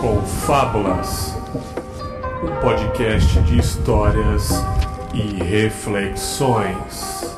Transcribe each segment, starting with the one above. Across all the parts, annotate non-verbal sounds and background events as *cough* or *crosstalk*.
Confábulas, um podcast de histórias e reflexões.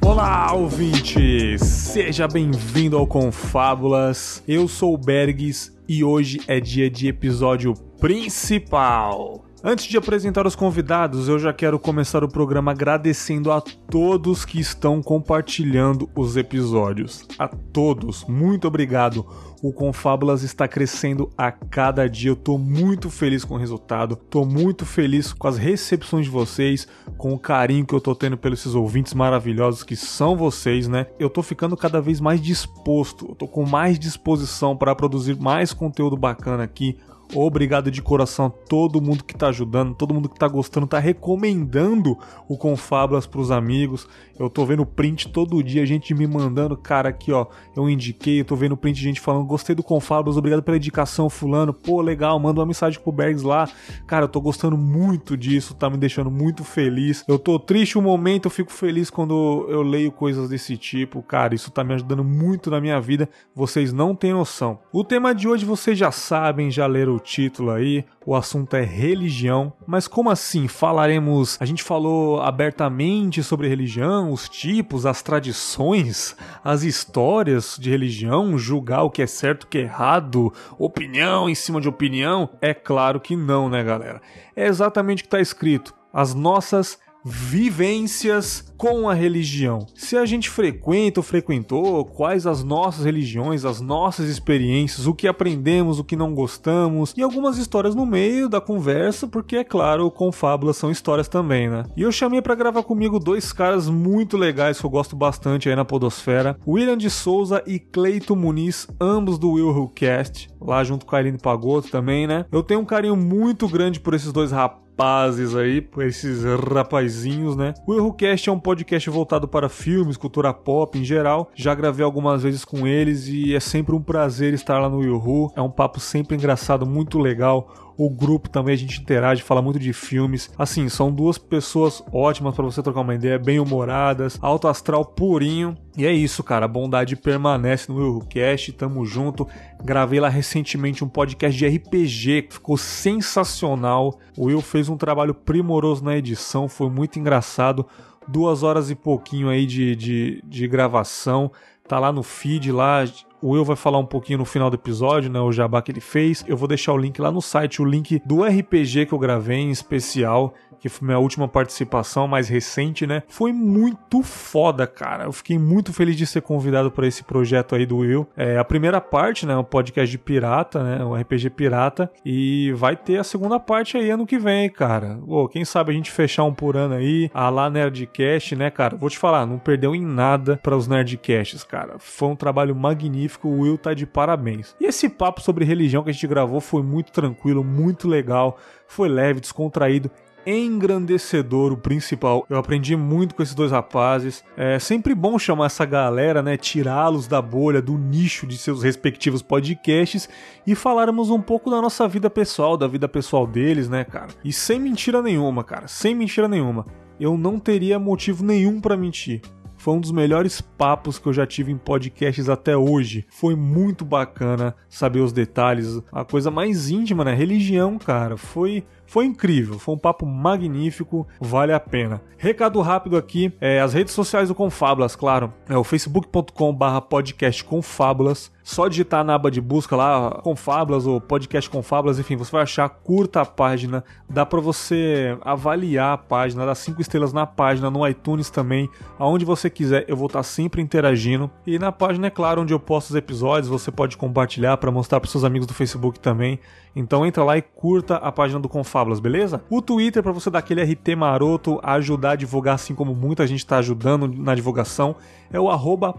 Olá, ouvinte! Seja bem-vindo ao Confábulas. Eu sou o Bergs e hoje é dia de episódio principal. Antes de apresentar os convidados, eu já quero começar o programa agradecendo a todos que estão compartilhando os episódios. A todos, muito obrigado. O Confábulas está crescendo a cada dia. Eu tô muito feliz com o resultado. Tô muito feliz com as recepções de vocês, com o carinho que eu tô tendo pelos esses ouvintes maravilhosos que são vocês, né? Eu tô ficando cada vez mais disposto. Eu tô com mais disposição para produzir mais conteúdo bacana aqui Obrigado de coração a todo mundo que tá ajudando, todo mundo que tá gostando, tá recomendando o Confablas pros amigos. Eu tô vendo print todo dia, gente me mandando, cara, aqui ó, eu indiquei, eu tô vendo print gente falando, gostei do Confablas, obrigado pela indicação, fulano, pô, legal, manda uma mensagem pro Bergs lá. Cara, eu tô gostando muito disso, tá me deixando muito feliz. Eu tô triste um momento, eu fico feliz quando eu leio coisas desse tipo. Cara, isso tá me ajudando muito na minha vida, vocês não têm noção. O tema de hoje vocês já sabem, já leram o título aí, o assunto é religião. Mas como assim? Falaremos. A gente falou abertamente sobre religião, os tipos, as tradições, as histórias de religião, julgar o que é certo, o que é errado, opinião em cima de opinião? É claro que não, né, galera? É exatamente o que está escrito. As nossas vivências com a religião. Se a gente frequenta ou frequentou, quais as nossas religiões, as nossas experiências, o que aprendemos, o que não gostamos e algumas histórias no meio da conversa, porque é claro, com fábulas são histórias também, né? E eu chamei para gravar comigo dois caras muito legais que eu gosto bastante aí na podosfera, William de Souza e Cleito Muniz, ambos do Will Cast, lá junto com a Aline Pagotto também, né? Eu tenho um carinho muito grande por esses dois rapazes rapazes aí, esses rapazinhos, né? O ErroCast é um podcast voltado para filmes, cultura pop em geral. Já gravei algumas vezes com eles e é sempre um prazer estar lá no Erro. É um papo sempre engraçado, muito legal o grupo também a gente interage, fala muito de filmes. Assim, são duas pessoas ótimas para você trocar uma ideia, bem humoradas, alto astral purinho. E é isso, cara. A bondade permanece no Eurocast. Tamo junto. Gravei lá recentemente um podcast de RPG que ficou sensacional. O Will fez um trabalho primoroso na edição, foi muito engraçado. Duas horas e pouquinho aí de, de, de gravação. Tá lá no feed, lá o Will vai falar um pouquinho no final do episódio, né? O jabá que ele fez. Eu vou deixar o link lá no site, o link do RPG que eu gravei em especial que foi minha última participação mais recente, né? Foi muito foda, cara. Eu fiquei muito feliz de ser convidado para esse projeto aí do Will. É a primeira parte, né? Um podcast de pirata, né? Um RPG pirata. E vai ter a segunda parte aí ano que vem, cara. Pô, quem sabe a gente fechar um por ano aí, a lá Nerdcast, né, cara? Vou te falar, não perdeu em nada para os Nerdcasts, cara. Foi um trabalho magnífico. O Will tá de parabéns. E esse papo sobre religião que a gente gravou foi muito tranquilo, muito legal. Foi leve, descontraído engrandecedor o principal. Eu aprendi muito com esses dois rapazes. É sempre bom chamar essa galera, né, tirá-los da bolha, do nicho de seus respectivos podcasts e falarmos um pouco da nossa vida pessoal, da vida pessoal deles, né, cara? E sem mentira nenhuma, cara, sem mentira nenhuma. Eu não teria motivo nenhum para mentir. Foi um dos melhores papos que eu já tive em podcasts até hoje. Foi muito bacana saber os detalhes, a coisa mais íntima, né? Religião, cara. Foi foi incrível, foi um papo magnífico, vale a pena. Recado rápido aqui, é, as redes sociais do Confábulas, claro, é o facebook.com barra podcast Confábulas, só digitar na aba de busca lá, Confábulas ou podcast Confábulas, enfim, você vai achar, curta a página, dá para você avaliar a página, dar cinco estrelas na página, no iTunes também, aonde você quiser, eu vou estar sempre interagindo. E na página, é claro, onde eu posto os episódios, você pode compartilhar para mostrar para seus amigos do Facebook também. Então entra lá e curta a página do Confábulas, beleza? O Twitter para você dar aquele RT maroto, ajudar a divulgar assim como muita gente está ajudando na divulgação, é o arroba.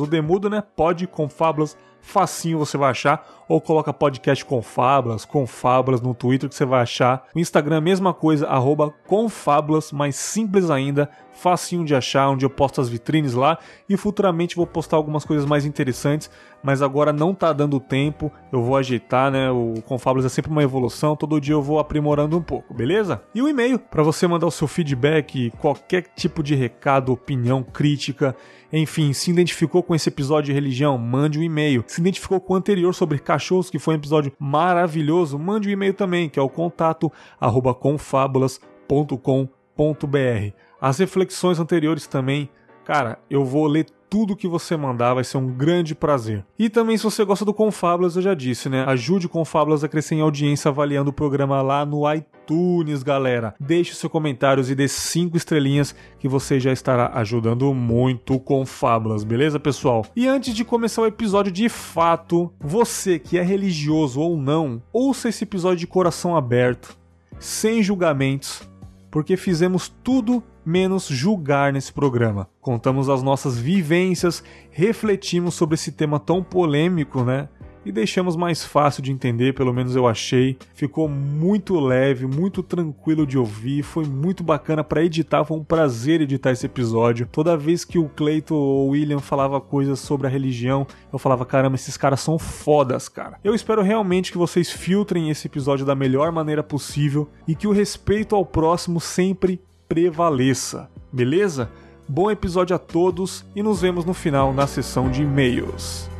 O demudo, né? Podconfábulas facinho você vai achar, ou coloca podcast Confábulas, Confábulas no Twitter que você vai achar. O Instagram, mesma coisa, arroba Confábulas, mais simples ainda, facinho de achar, onde eu posto as vitrines lá e futuramente vou postar algumas coisas mais interessantes. Mas agora não tá dando tempo. Eu vou ajeitar, né? O Confabulous é sempre uma evolução, todo dia eu vou aprimorando um pouco, beleza? E o e-mail para você mandar o seu feedback, qualquer tipo de recado, opinião, crítica, enfim, se identificou com esse episódio de religião, mande um e-mail. Se identificou com o anterior sobre cachorros, que foi um episódio maravilhoso, mande um e-mail também, que é o contato arroba confabulas.com.br. As reflexões anteriores também, cara, eu vou ler tudo que você mandar, vai ser um grande prazer. E também, se você gosta do Confábulas, eu já disse, né? Ajude o Confábulas a crescer em audiência avaliando o programa lá no iTunes, galera. Deixe seus comentários e dê cinco estrelinhas que você já estará ajudando muito o Confábulas, beleza, pessoal? E antes de começar o episódio de fato, você que é religioso ou não, ouça esse episódio de coração aberto, sem julgamentos, porque fizemos tudo menos julgar nesse programa. Contamos as nossas vivências, refletimos sobre esse tema tão polêmico, né? E deixamos mais fácil de entender, pelo menos eu achei. Ficou muito leve, muito tranquilo de ouvir, foi muito bacana para editar, foi um prazer editar esse episódio. Toda vez que o Cleiton ou o William falava coisas sobre a religião, eu falava, caramba, esses caras são fodas, cara. Eu espero realmente que vocês filtrem esse episódio da melhor maneira possível e que o respeito ao próximo sempre prevaleça, beleza? Bom episódio a todos e nos vemos no final na sessão de e-mails.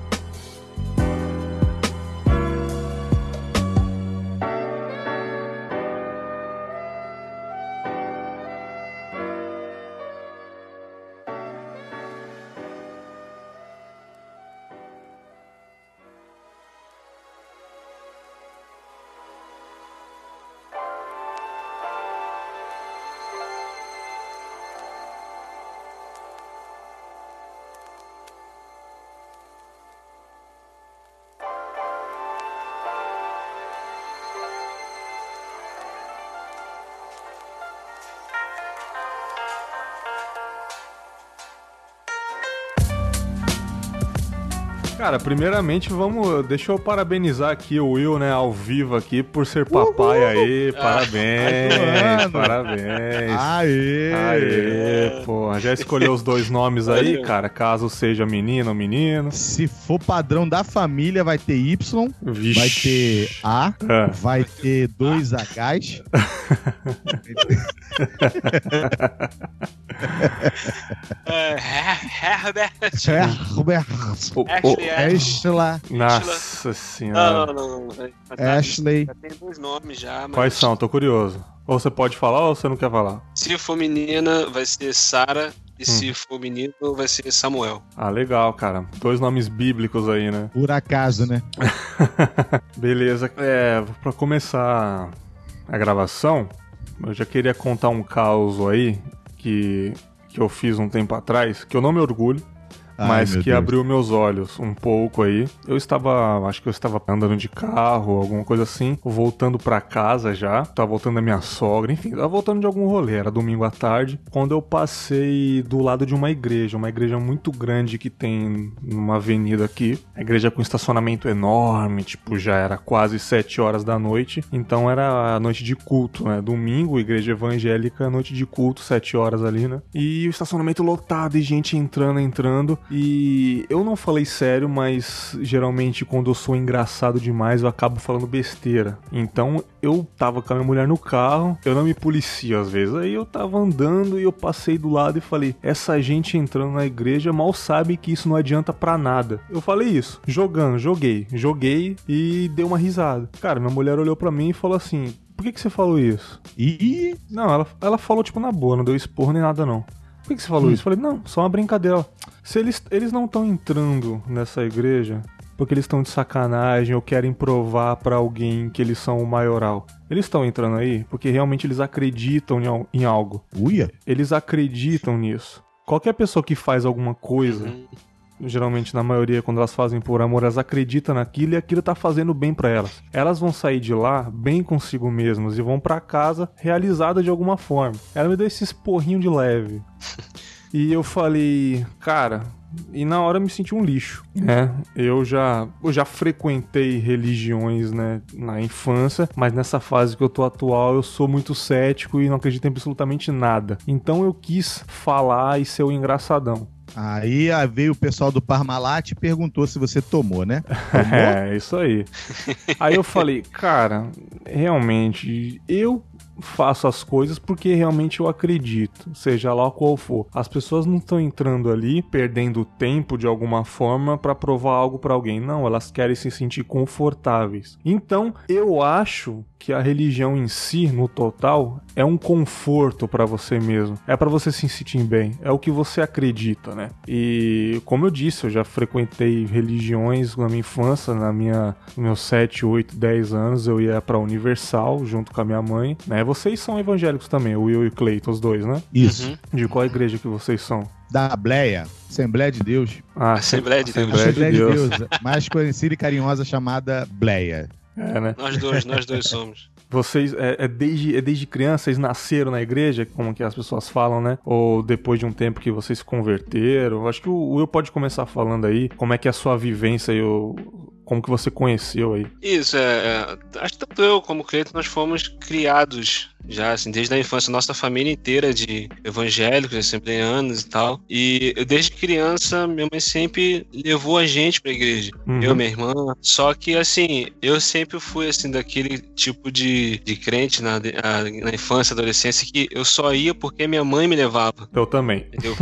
Cara, primeiramente vamos. Deixa eu parabenizar aqui o Will, né, ao vivo aqui, por ser papai Uhul! aí. Parabéns, ah, parabéns. Aê! Aê, pô. Já escolheu os dois nomes aí, cara? Caso seja menino ou menino. Se for padrão da família, vai ter Y, Vixe. vai ter A, é. vai ter dois Hs. *laughs* Herbert. Herbert. Ashley, Ashley. Nossa senhora. Não, não, não. Ashley. Já tem dois nomes já. Mas... Quais são? Tô curioso. Ou você pode falar ou você não quer falar? Se for menina, vai ser Sara. E hum. se for menino, vai ser Samuel. Ah, legal, cara. Dois nomes bíblicos aí, né? Por acaso, né? *laughs* Beleza. É, pra começar a gravação, eu já queria contar um caos aí que, que eu fiz um tempo atrás, que eu não me orgulho, mas que Deus. abriu meus olhos um pouco aí. Eu estava, acho que eu estava andando de carro, alguma coisa assim, voltando para casa já, tava voltando da minha sogra, enfim, tava voltando de algum rolê, era domingo à tarde, quando eu passei do lado de uma igreja, uma igreja muito grande que tem numa avenida aqui, a igreja com estacionamento enorme, tipo, já era quase sete horas da noite, então era a noite de culto, né? Domingo, igreja evangélica, noite de culto, sete horas ali, né? E o estacionamento lotado e gente entrando, entrando. E eu não falei sério, mas geralmente quando eu sou engraçado demais eu acabo falando besteira. Então eu tava com a minha mulher no carro, eu não me policio às vezes. Aí eu tava andando e eu passei do lado e falei: essa gente entrando na igreja mal sabe que isso não adianta para nada. Eu falei isso, jogando, joguei, joguei e dei uma risada. Cara, minha mulher olhou para mim e falou assim: por que, que você falou isso? E. Não, ela, ela falou tipo na boa, não deu esporro nem nada não. Por que, você falou hum. isso? Eu falei, não, só uma brincadeira. Se eles, eles não estão entrando nessa igreja porque eles estão de sacanagem ou querem provar para alguém que eles são o maioral. Eles estão entrando aí porque realmente eles acreditam em algo. Uia! Eles acreditam nisso. Qualquer pessoa que faz alguma coisa, uhum. Geralmente na maioria quando elas fazem por amor, elas acreditam naquilo e aquilo tá fazendo bem para elas. Elas vão sair de lá bem consigo mesmas e vão para casa realizadas de alguma forma. Ela me deu esse esporrinho de leve. *laughs* E eu falei, cara, e na hora eu me senti um lixo, né? Eu já, eu já frequentei religiões, né, na infância, mas nessa fase que eu tô atual eu sou muito cético e não acredito em absolutamente nada. Então eu quis falar e ser o engraçadão. Aí veio o pessoal do Parmalat e perguntou se você tomou, né? *laughs* Tomou? É, isso aí. aí eu falei, cara, realmente, eu faço as coisas porque realmente eu acredito, seja lá qual for. As pessoas não estão entrando ali perdendo tempo de alguma forma para provar algo para alguém, não, elas querem se sentir confortáveis. Então, eu acho que a religião em si, no total, é um conforto para você mesmo. É para você se sentir bem. É o que você acredita, né? E como eu disse, eu já frequentei religiões na minha infância, na minha meus 7, 8, 10 anos, eu ia para Universal junto com a minha mãe, né? Vocês são evangélicos também, o Will e o Cleiton, os dois, né? Isso. Uhum. De qual igreja que vocês são? Da Bleia, Assembleia de Deus. Ah, Assembleia de Deus. Assembleia de Deus, mais conhecida e carinhosa chamada Bleia. É, né? Nós dois, nós dois somos. Vocês, é, é, desde, é desde criança, vocês nasceram na igreja, como que as pessoas falam, né? Ou depois de um tempo que vocês se converteram? Acho que o Will pode começar falando aí como é que é a sua vivência e o, como que você conheceu aí? Isso, é, é, acho que tanto eu como o Cleiton, nós fomos criados já, assim, desde a infância, nossa família inteira de evangélicos, assembleanos e tal. E eu, desde criança, minha mãe sempre levou a gente pra igreja. Uhum. Eu, minha irmã. Só que, assim, eu sempre fui, assim, daquele tipo de, de crente na, na infância, adolescência, que eu só ia porque minha mãe me levava. Eu também. Entendeu?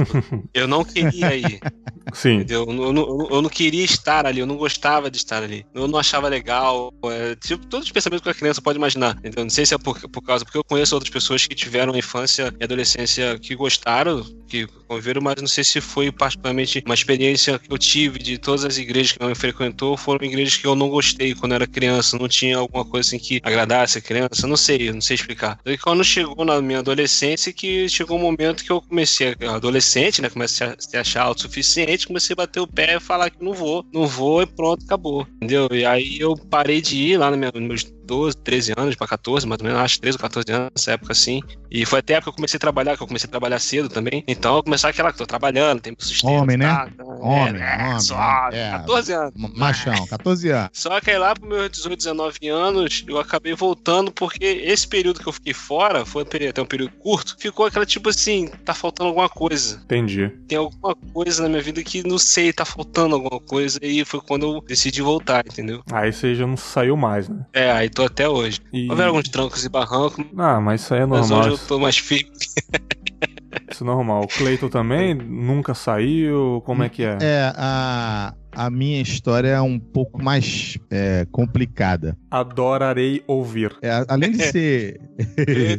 Eu não queria ir. *laughs* Sim. Entendeu? Eu, eu, eu, eu, não queria estar ali, eu não gostava de estar ali. Eu não achava legal. É, tipo, todos os pensamentos que a criança pode imaginar. Entendeu? Não sei se é por, por causa, porque eu conheço outras pessoas que tiveram infância e adolescência que gostaram, que conviveram, mas não sei se foi particularmente uma experiência que eu tive de todas as igrejas que mãe frequentou, foram igrejas que eu não gostei quando era criança, não tinha alguma coisa assim que agradasse a criança, não sei, não sei explicar. E quando chegou na minha adolescência, que chegou um momento que eu comecei, adolescente, né, comecei a se achar autossuficiente, comecei a bater o pé e falar que não vou, não vou e pronto, acabou, entendeu? E aí eu parei de ir lá nos meus 12, 13 anos para 14, mais ou menos, acho 13 ou 14 anos, nessa época assim. E foi até a época que eu comecei a trabalhar, que eu comecei a trabalhar cedo também. Então eu comecei aquela que tô trabalhando, tem sustento. Homem, né? Tá, homem, é, homem. Só, é. 14 anos. Machão, 14 anos. Só que aí lá pro meus 18, 19 anos, eu acabei voltando porque esse período que eu fiquei fora, foi até um período curto, ficou aquela tipo assim, tá faltando alguma coisa. Entendi. Tem alguma coisa na minha vida que não sei, tá faltando alguma coisa. E foi quando eu decidi voltar, entendeu? Aí você já não saiu mais, né? É, aí tô até hoje. E... Houveram alguns trancos e barrancos. Ah, mas isso aí é normal. Mas hoje eu tô mais firme. *laughs* Isso é normal. O Cleiton também nunca saiu? Como é que é? É, a, a minha história é um pouco mais é, complicada. Adorarei ouvir. É, além de *laughs* ser.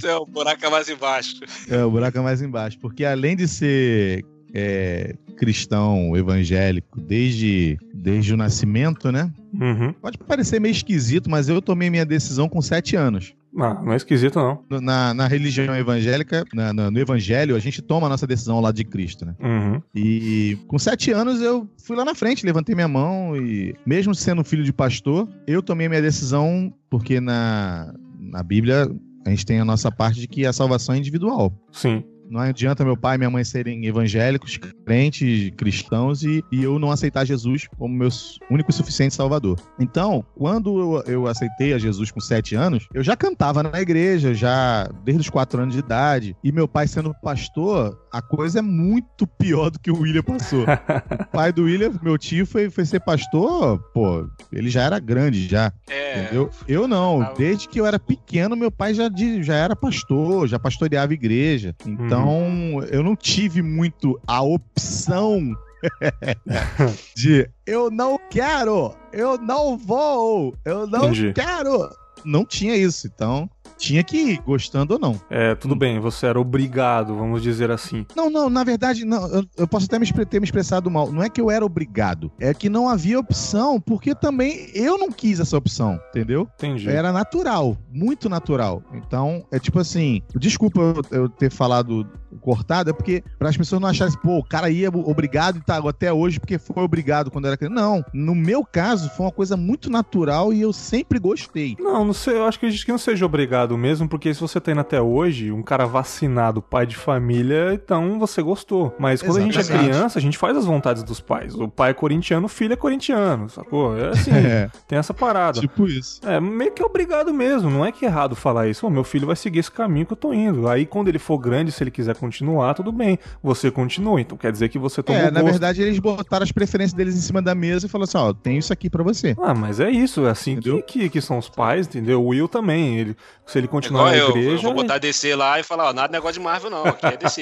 é o buraco é mais embaixo. É, o buraco é mais embaixo. Porque além de ser é, cristão evangélico desde, desde o nascimento, né? Uhum. Pode parecer meio esquisito, mas eu tomei minha decisão com sete anos. Ah, não é esquisito, não. Na, na religião evangélica, na, na, no evangelho, a gente toma a nossa decisão ao lado de Cristo, né? Uhum. E com sete anos eu fui lá na frente, levantei minha mão e, mesmo sendo filho de pastor, eu tomei minha decisão porque na, na Bíblia a gente tem a nossa parte de que a salvação é individual. Sim. Não adianta meu pai e minha mãe serem evangélicos, crentes, cristãos e, e eu não aceitar Jesus como meu único e suficiente salvador. Então, quando eu, eu aceitei a Jesus com sete anos, eu já cantava na igreja, já desde os quatro anos de idade. E meu pai sendo pastor, a coisa é muito pior do que o William passou. *laughs* o pai do William, meu tio, foi, foi ser pastor, pô, ele já era grande já. É, entendeu? Eu não. Desde que eu era pequeno, meu pai já, já era pastor, já pastoreava igreja. Então, então, eu não tive muito a opção *laughs* de eu não quero, eu não vou, eu não Entendi. quero. Não tinha isso. Então, tinha que ir, gostando ou não. É, tudo hum. bem, você era obrigado, vamos dizer assim. Não, não, na verdade, não, eu, eu posso até me, ter me expressado mal. Não é que eu era obrigado, é que não havia opção, porque também eu não quis essa opção, entendeu? Entendi. Era natural, muito natural. Então, é tipo assim, desculpa eu, eu ter falado cortado, é porque para as pessoas não acharem, pô, o cara ia obrigado e tá até hoje porque foi obrigado quando era criança. Não, no meu caso foi uma coisa muito natural e eu sempre gostei. Não, não sei, eu acho que a gente que não seja obrigado mesmo, porque se você tá indo até hoje, um cara vacinado, pai de família, então você gostou. Mas quando a gente é criança, a gente faz as vontades dos pais. O pai é corintiano, o filho é corintiano, sacou? É assim, *laughs* É. tem essa parada. Tipo isso. É, meio que obrigado mesmo, não é que é errado falar isso. Ô, meu filho vai seguir esse caminho que eu tô indo. Aí quando ele for grande, se ele quiser continuar, tudo bem. Você continua, então quer dizer que você tomou É, na gosto. verdade, eles botaram as preferências deles em cima da mesa e falaram assim: ó, tem isso aqui pra você. Ah, mas é isso, é assim que, que, que são os pais, entendeu? O Will também, ele, se ele continuar Igual na eu, igreja... eu vou botar DC lá e falar, ó, nada de negócio de Marvel não, aqui é DC.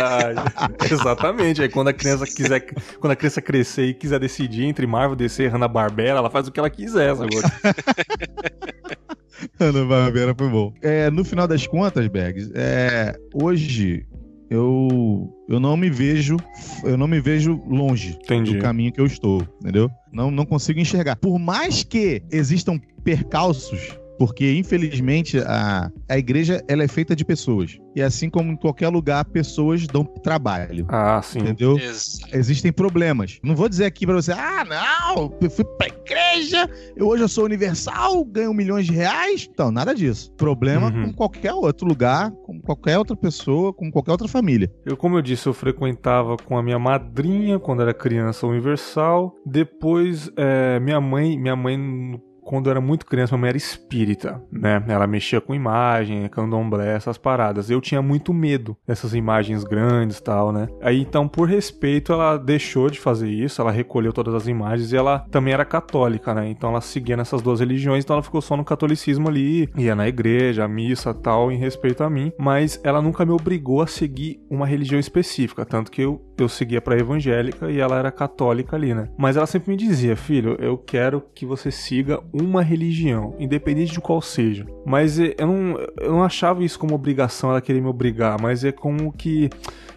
Ah, *laughs* exatamente. Aí quando a criança quiser, quando a criança crescer e quiser decidir entre Marvel, DC, Hanna Barbera, ela faz o que ela quiser, sabe? *laughs* *laughs* Ana Barbera foi bom. É, no final das contas, Bergs, é, hoje eu eu não me vejo eu não me vejo longe Entendi. do caminho que eu estou, entendeu? Não não consigo enxergar. Por mais que existam percalços, porque infelizmente a, a igreja ela é feita de pessoas. E assim como em qualquer lugar, pessoas dão trabalho, Ah, sim. entendeu? Exato. existem problemas. Não vou dizer aqui pra você, ah, não, eu fui pra igreja, eu, hoje eu sou universal, ganho milhões de reais. Então, nada disso. Problema Uhum. com qualquer outro lugar, com qualquer outra pessoa, com qualquer outra família. Eu, como eu disse, eu frequentava com a minha madrinha quando era criança universal. Depois, é, minha mãe, minha mãe, quando eu era muito criança, minha mãe era espírita, né? Ela mexia com imagem, candomblé, essas paradas. Eu tinha muito medo dessas imagens grandes e tal, né? Aí, então, por respeito, ela deixou de fazer isso, ela recolheu todas as imagens e ela também era católica, né? Então ela seguia nessas duas religiões, então ela ficou só no catolicismo ali, ia na igreja, missa tal, em respeito a mim, mas ela nunca me obrigou a seguir uma religião específica, tanto que eu, eu seguia pra evangélica e ela era católica ali, né? Mas ela sempre me dizia, filho, eu quero que você siga uma religião, independente de qual seja. Mas eh, eu não, eu não achava isso como obrigação, ela querer me obrigar, mas é como que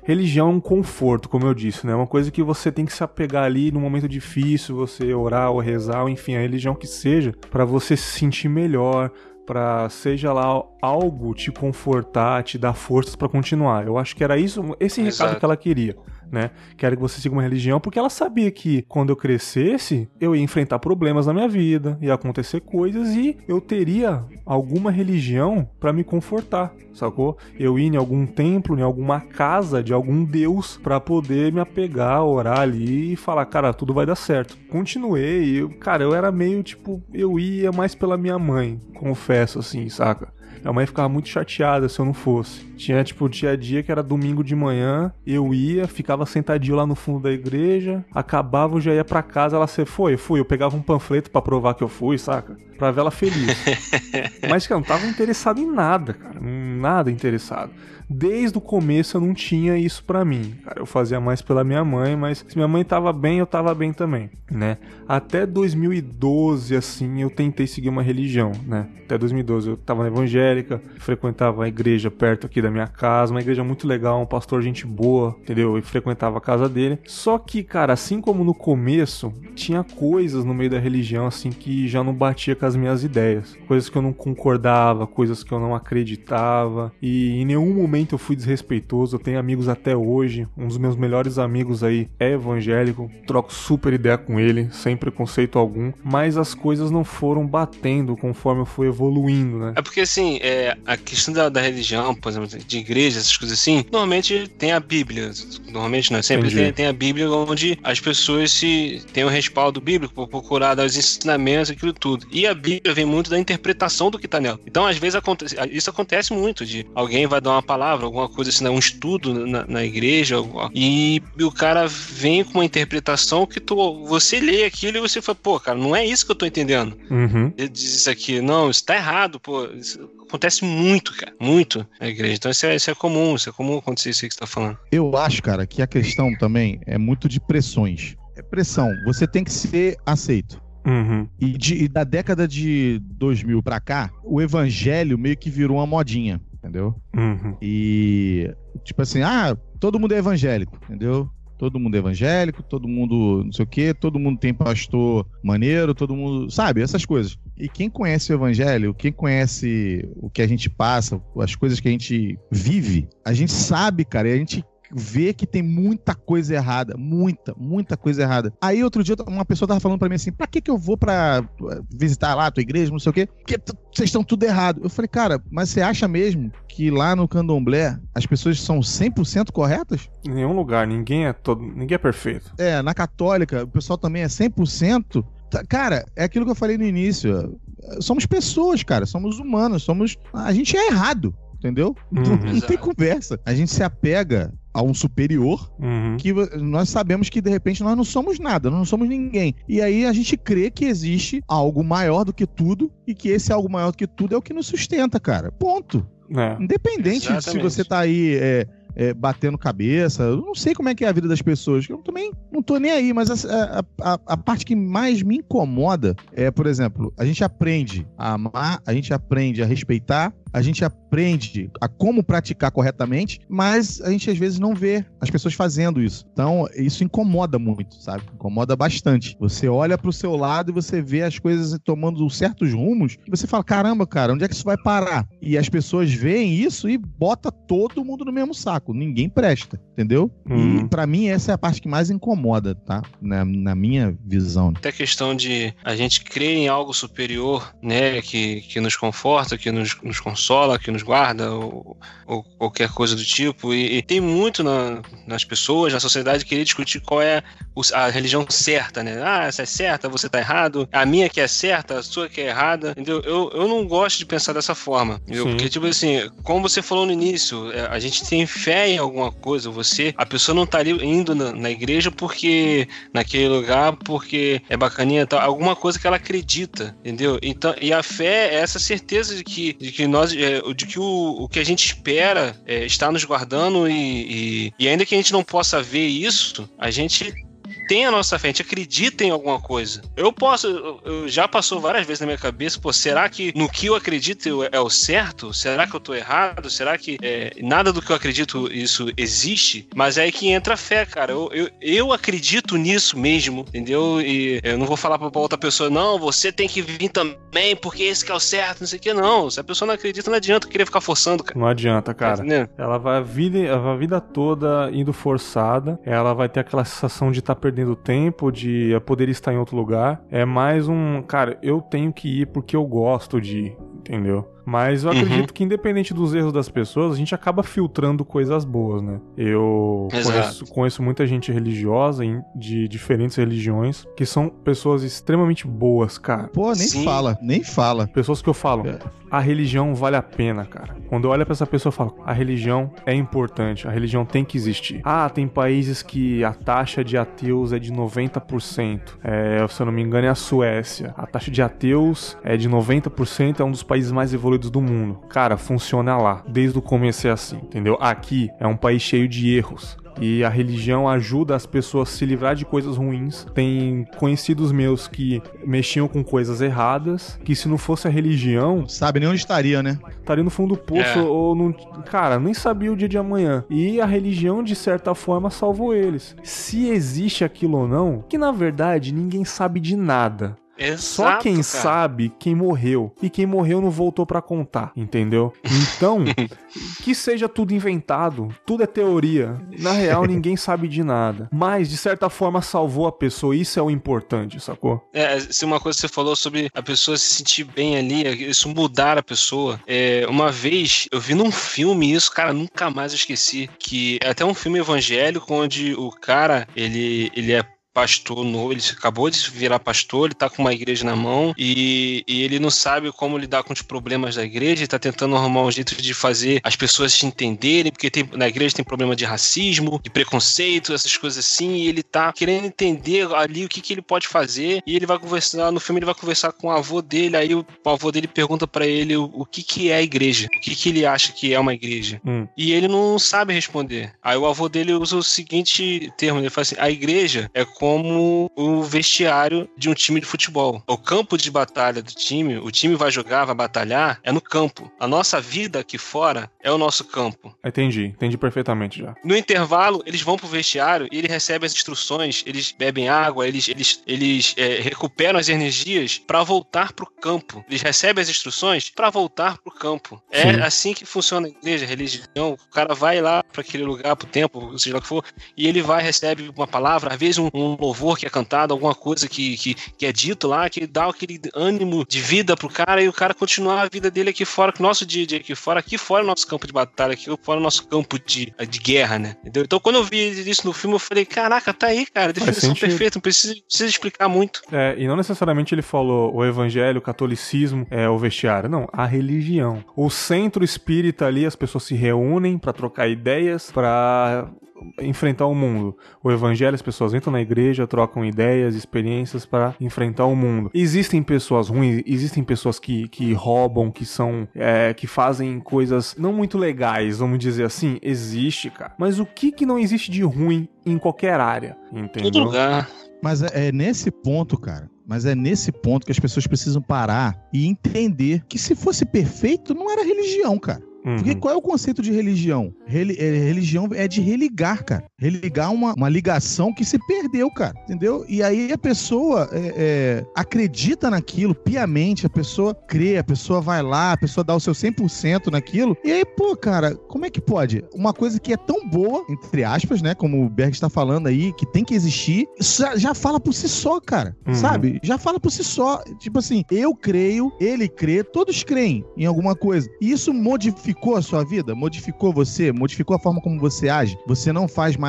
religião é um conforto, como eu disse, né? Uma coisa que você tem que se apegar ali num momento difícil, você orar ou rezar, ou enfim, a religião que seja, pra você se sentir melhor, pra seja lá algo te confortar, te dar forças pra continuar. Eu acho que era isso, esse recado Exato. que ela queria. Né? Quero que você siga uma religião, porque ela sabia que quando eu crescesse, eu ia enfrentar problemas na minha vida, ia acontecer coisas e eu teria alguma religião pra me confortar, sacou? Eu ia em algum templo, em alguma casa de algum deus pra poder me apegar, orar ali e falar, cara, tudo vai dar certo. Continuei, eu, cara, eu era meio tipo, eu ia mais pela minha mãe, confesso assim, saca? Minha mãe ficava muito chateada se eu não fosse. Tinha, tipo, dia dia que era domingo de manhã, eu ia, ficava sentadinho lá no fundo da igreja, acabava, eu já ia pra casa, ela se foi, eu fui, eu pegava um panfleto pra provar que eu fui, saca? Pra ver ela feliz. *laughs* Mas, cara, eu não tava interessado em nada, cara, nada interessado. Desde o começo eu não tinha isso pra mim, cara. Eu fazia mais pela minha mãe, mas se minha mãe tava bem, eu tava bem também, né? Até 2012, assim, eu tentei seguir uma religião, né? Até 2012 eu tava na evangélica, frequentava a igreja perto aqui da minha casa, uma igreja muito legal, um pastor gente boa, entendeu? E frequentava a casa dele. Só que, cara, assim como no começo, tinha coisas no meio da religião, assim, que já não batia com as minhas ideias. Coisas que eu não concordava, coisas que eu não acreditava. E em nenhum momento eu fui desrespeitoso. Eu tenho amigos até hoje. Um dos meus melhores amigos aí é evangélico. Troco super ideia com ele, sem preconceito algum. Mas as coisas não foram batendo conforme eu fui evoluindo, né? É porque, assim, é, a questão da, da religião, por exemplo, de igreja, essas coisas assim, normalmente tem a Bíblia. Normalmente não, sempre tem, tem a Bíblia onde as pessoas se têm o respaldo bíblico por procurar dar os ensinamentos, aquilo tudo. E a Bíblia vem muito da interpretação do que tá nela. Então, às vezes, acontece, isso acontece muito, de alguém vai dar uma palavra, alguma coisa assim, né, um estudo na, na igreja, e, o cara vem com uma interpretação que tu, você lê aquilo e você fala, pô, cara, não é isso que eu tô entendendo. Uhum. Ele diz isso aqui, não, isso tá errado, pô. Isso acontece muito, cara. Muito na igreja. Então isso é, isso é comum, isso é comum acontecer isso aí que você tá falando. Eu acho, cara, que a questão também é muito de pressões. É pressão. Você tem que ser aceito. Uhum. E, de- e da década de 2000 pra cá, o evangelho meio que virou uma modinha, entendeu? Uhum. E, tipo assim, ah, todo mundo é evangélico, entendeu? Todo mundo é evangélico, todo mundo não sei o quê, todo mundo tem pastor maneiro, todo mundo. Sabe, essas coisas. E quem conhece o evangelho, quem conhece o que a gente passa, as coisas que a gente vive, a gente sabe, cara, e a gente. Vê que tem muita coisa errada. Muita, muita coisa errada. Aí outro dia uma pessoa tava falando pra mim assim: pra que que eu vou pra visitar lá a tua igreja, não sei o quê? Porque vocês estão tudo errado. Eu falei, cara, mas você acha mesmo que lá no candomblé as pessoas são 100% corretas? Em nenhum lugar, ninguém é todo, ninguém é perfeito. É, na católica o pessoal também é 100%. Tá, cara, é aquilo que eu falei no início. Somos pessoas, cara, somos humanos, somos a gente é errado entendeu? Uhum. Não, não tem conversa. A gente se apega a um superior uhum. que nós sabemos que de repente nós não somos nada, nós não somos ninguém. E aí a gente crê que existe algo maior do que tudo e que esse algo maior do que tudo é o que nos sustenta, cara. Ponto. É. Independente Exatamente. se você tá aí é, é, batendo cabeça. Eu não sei como é que é a vida das pessoas. Eu também não tô nem aí, mas a, a, a, parte que mais me incomoda é, por exemplo, a gente aprende a amar, a gente aprende a respeitar, a gente aprende a como praticar corretamente, mas a gente às vezes não vê as pessoas fazendo isso. Então, isso incomoda muito, sabe? Incomoda bastante. Você olha pro seu lado e você vê as coisas tomando certos rumos e você fala: caramba, cara, onde é que isso vai parar? E as pessoas veem isso e bota todo mundo no mesmo saco. Ninguém presta, entendeu? Uhum. E para mim, essa é a parte que mais incomoda, tá? Na, na minha visão. Até a questão de a gente crer em algo superior, né? Que, que nos conforta, que nos, nos consome consola, que nos guarda, ou, ou qualquer coisa do tipo. E, e tem muito na, nas pessoas, na sociedade, querer discutir qual é a religião certa, né? Ah, essa é certa, você tá errado. A minha que é certa, a sua que é errada. Entendeu? Eu, eu não gosto de pensar dessa forma. Eu, porque, tipo assim, como você falou no início, é, a gente tem fé em alguma coisa. Você, a pessoa não tá ali indo na, na igreja porque naquele lugar, porque é bacaninha tal, alguma coisa que ela acredita, entendeu? Então, e a fé é essa certeza de que, de que nós de que o, o que a gente espera é, está nos guardando e, e, e ainda que a gente não possa ver isso, a gente tem a nossa gente acredita em alguma coisa. Eu posso, eu, já passou várias vezes na minha cabeça, pô, será que no que eu acredito é o certo? Será que eu tô errado? Será que é, nada do que eu acredito isso existe? Mas é aí que entra a fé, cara. Eu, eu, eu acredito nisso mesmo, entendeu? E eu não vou falar pra, pra outra pessoa, não, você tem que vir também, porque esse que é o certo, não sei o que, não. Se a pessoa não acredita, não adianta querer ficar forçando, cara. Não adianta, cara. Tá ela vai a vida, a vida toda indo forçada, ela vai ter aquela sensação de estar tá perdendo tempo, de poder estar em outro lugar. É mais um, cara, eu tenho que ir porque eu gosto de ir, entendeu? Mas eu acredito uhum. que, independente dos erros das pessoas, a gente acaba filtrando coisas boas, né? Eu conheço, conheço, muita gente religiosa de diferentes religiões que são pessoas extremamente boas, cara. Pô, nem Sim. fala, nem fala. Pessoas que eu falo, é. a religião vale a pena, cara. Quando eu olho pra essa pessoa, eu falo, a religião é importante, a religião tem que existir. Ah, tem países que a taxa de ateus é de 90%. É, se eu não me engano, é a Suécia. A taxa de ateus é de 90%, é um dos países mais evoluídos do mundo. Cara, funciona lá. Desde o começo é assim, entendeu? Aqui é um país cheio de erros. E a religião ajuda as pessoas a se livrar de coisas ruins. Tem conhecidos meus que mexiam com coisas erradas, que se não fosse a religião. Sabe nem onde estaria, né? Estaria no fundo do poço é. ou não. Cara, nem sabia o dia de amanhã. E a religião, de certa forma, salvou eles. Se existe aquilo ou não, que na verdade ninguém sabe de nada. Exato, Só quem cara. sabe quem morreu. E quem morreu não voltou para contar, entendeu? Então, *laughs* que seja tudo inventado, tudo é teoria. Na real, *laughs* ninguém sabe de nada. Mas, de certa forma, salvou a pessoa. Isso é o importante, sacou? É, se uma coisa que você falou sobre a pessoa se sentir bem ali, isso mudar a pessoa. É, uma vez eu vi num filme isso, cara, nunca mais esqueci. Que é até um filme evangélico onde o cara, ele, ele é pastor novo, ele acabou de virar pastor, ele tá com uma igreja na mão e, e ele não sabe como lidar com os problemas da igreja, ele tá tentando arrumar um jeito de fazer as pessoas se entenderem, porque tem, na igreja tem problema de racismo, de preconceito, essas coisas assim, e ele tá querendo entender ali o que, que ele pode fazer, e ele vai conversar, no filme ele vai conversar com o avô dele, aí o, o avô dele pergunta para ele o, o, que que é a igreja, o que que ele acha que é uma igreja, hum. e ele não sabe responder. Aí o avô dele usa o seguinte termo, ele fala assim, a igreja é como como o vestiário de um time de futebol. O campo de batalha do time, o time vai jogar, vai batalhar, é no campo. A nossa vida aqui fora é o nosso campo. Entendi, entendi perfeitamente já. No intervalo, eles vão pro vestiário e ele recebe as instruções, eles bebem água, eles, eles, eles é, recuperam as energias para voltar pro campo. Eles recebem as instruções para voltar pro campo. É Sim. assim que funciona a igreja, a religião. O cara vai lá para aquele lugar, pro templo, seja lá o que for, e ele vai, recebe uma palavra, às vezes um, um louvor que é cantado, alguma coisa que, que, que é dito lá, que dá aquele ânimo de vida pro cara e o cara continuar a vida dele aqui fora, que o nosso dia a dia aqui fora, aqui fora é o nosso campo de batalha, aqui fora é o nosso campo de, de guerra, né? Entendeu? Então quando eu vi isso no filme, eu falei, caraca, tá aí, cara, definição perfeita, não precisa, precisa explicar muito. É, e não necessariamente ele falou o evangelho, o catolicismo é o vestiário. Não, a religião. O centro espírita ali, as pessoas se reúnem pra trocar ideias, pra enfrentar o mundo. O evangelho, as pessoas entram na igreja, trocam ideias, experiências pra enfrentar o mundo. Existem pessoas ruins, existem pessoas que, que roubam, que são, é, que fazem coisas não muito legais, vamos dizer assim. Existe, cara. Mas o que que não existe de ruim em qualquer área? Todo Entendeu? lugar. Mas é, é nesse ponto, cara. Mas é nesse ponto que as pessoas precisam parar e entender que se fosse perfeito, não era religião, cara. Porque Uhum. qual é o conceito de religião? Reli- é, religião é de religar, cara. Religar uma, uma ligação que se perdeu, cara. Entendeu? E aí a pessoa é, é, acredita naquilo piamente, a pessoa crê, a pessoa vai lá, a pessoa dá o seu 100% naquilo. E aí, pô, cara, como é que pode? Uma coisa que é tão boa, entre aspas, né? Como o Berg está falando aí, que tem que existir, já, já fala por si só, cara. Uhum. Sabe? Já fala por si só. Tipo assim, eu creio, ele crê, todos creem em alguma coisa. E isso modificou a sua vida? Modificou você? Modificou a forma como você age? Você não faz mais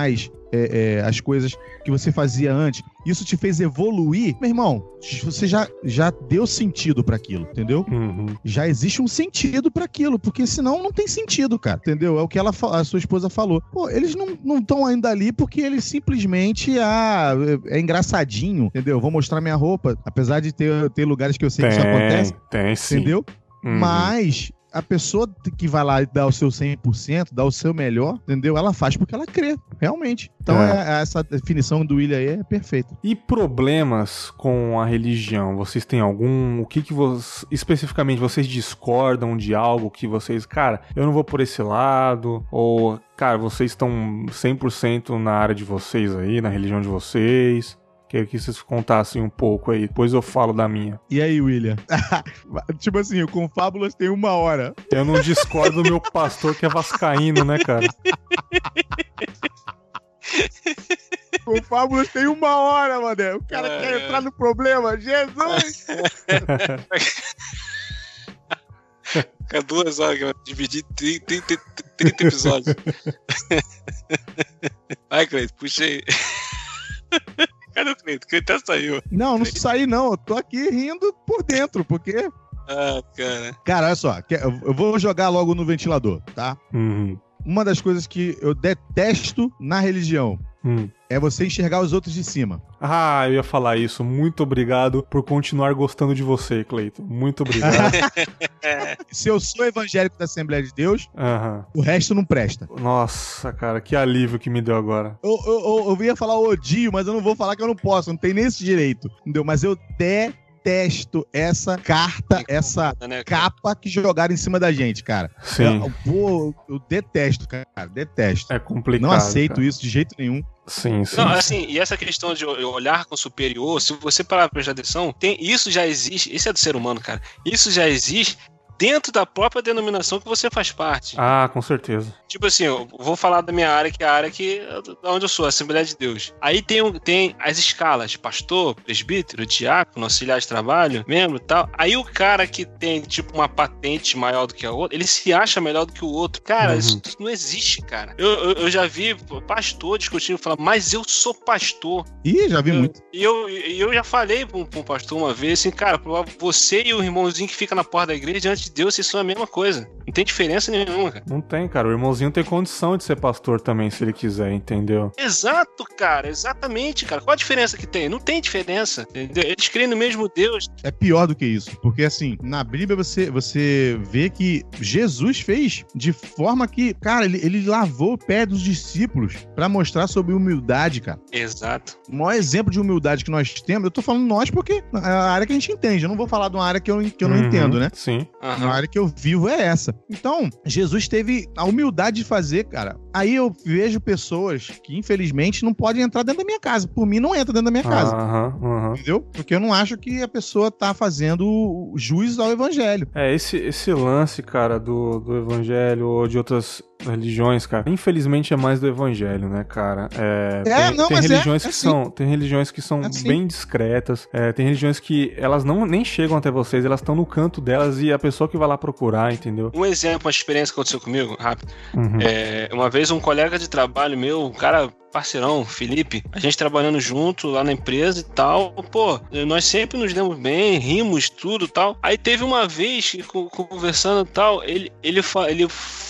é, é, as coisas que você fazia antes. Isso te fez evoluir? Meu irmão, você já, já deu sentido pra aquilo, entendeu? Uhum. já existe um sentido pra aquilo, porque senão não tem sentido, cara. Entendeu? É o que ela, a sua esposa falou. Pô, eles não estão ainda ali porque eles simplesmente ah, é engraçadinho, entendeu? Vou mostrar minha roupa, apesar de ter, ter lugares que eu sei que isso acontece, Tem, tem sim. entendeu? Uhum. Mas a pessoa que vai lá e dá o seu 100%, dá o seu melhor, entendeu? Ela faz porque ela crê, realmente. Então É. é- essa definição do William aí é perfeita. E problemas com a religião? Vocês têm algum? O que que vocês, especificamente vocês discordam de algo que vocês, cara, eu não vou por esse lado ou cara, vocês estão 100% na área de vocês aí, na religião de vocês? Queria que vocês contassem um pouco aí, depois eu falo da minha. E aí, William? *laughs* tipo assim, o Confábulas tem uma hora. Eu não discordo do meu pastor que é vascaíno, né, cara? *laughs* Confábulas tem uma hora, mané. O cara É. quer entrar no problema. Jesus! *laughs* Fica duas horas que eu dividi em 30, 30 episódios. Vai, Cleito, puxa aí. Cadê o Cleito? O Cleito até saiu. Não, não saí não. Eu tô aqui rindo por dentro, porque... Ah, cara. Cara, olha só. eu vou jogar logo no ventilador, tá? Uhum. Uma das coisas que eu detesto na religião Hum. É você enxergar os outros de cima. Ah, eu ia falar isso. Muito obrigado por continuar gostando de você, Cleiton. Muito obrigado. *laughs* Se eu sou evangélico da Assembleia de Deus, Aham. o resto não presta. Nossa, cara, que alívio que me deu agora. Eu, eu, eu, eu ia falar odio, mas eu não vou falar que eu não posso. Não tem nem esse direito. Entendeu? Mas eu detesto essa carta, essa Né, capa que jogaram em cima da gente, cara. Sim, Eu, pô, eu detesto, cara. Detesto. é complicado. Não aceito cara. isso de jeito nenhum. Sim, sim. Não, assim, e essa questão de olhar com superior, se você parar pra prestar atenção, tem, isso já existe, isso é do ser humano, cara. Isso já existe dentro da própria denominação que você faz parte. Ah, com certeza. Tipo assim, eu vou falar da minha área, que é a área que, da onde eu sou, a Assembleia de Deus. Aí tem, um- tem as escalas, pastor, presbítero, diácono, auxiliar de trabalho, membro e tal. Aí o cara que tem, tipo, uma patente maior do que a outra, ele se acha melhor do que o outro. Cara, Uhum. isso não existe, cara. Eu, eu, eu já vi pastor discutindo, falar, mas eu sou pastor. Ih, já vi Eu- muito. E eu, e eu já falei pra um, pra um pastor uma vez, assim, cara, você e o irmãozinho que fica na porta da igreja, diante de Deus, vocês são a mesma coisa. Não tem diferença nenhuma, cara. Não tem, cara. O irmãozinho tem condição de ser pastor também, se ele quiser, entendeu? Exato, cara, exatamente, cara. Qual a diferença que tem? Não tem diferença, entendeu? Eles creem no mesmo Deus. É pior do que isso, porque assim, na Bíblia você, você vê que Jesus fez de forma que, cara, ele, ele lavou o pé dos discípulos para mostrar sobre humildade, cara. Exato. O maior exemplo de humildade que nós temos, eu tô falando nós porque é a área que a gente entende. Eu não vou falar de uma área que eu, que eu não Uhum, entendo, né? Sim. Aham. A área que eu vivo é essa. Então, Jesus teve a humildade de fazer, cara. Aí eu vejo pessoas que, infelizmente, não podem entrar dentro da minha casa. Por mim, não entra dentro da minha casa. Aham, aham. Entendeu? Porque eu não acho que a pessoa tá fazendo jus ao evangelho. É, esse, esse lance, cara, do, do evangelho ou de outras religiões, cara, infelizmente é mais do evangelho, né, cara? É, É, tem, não, tem mas é- religiões é que sim. são, tem religiões que são É sim. bem discretas, é, tem religiões que elas não nem chegam até vocês, elas estão no canto delas e a pessoa que vai lá procurar, entendeu? Um exemplo, uma experiência que aconteceu comigo, rápido. Uhum. É, uma vez um colega de trabalho meu, um cara parceirão, Felipe, a gente trabalhando junto lá na empresa e tal, pô, nós sempre nos demos bem, rimos, tudo tal. Aí teve uma vez, conversando e tal, ele, ele, ele,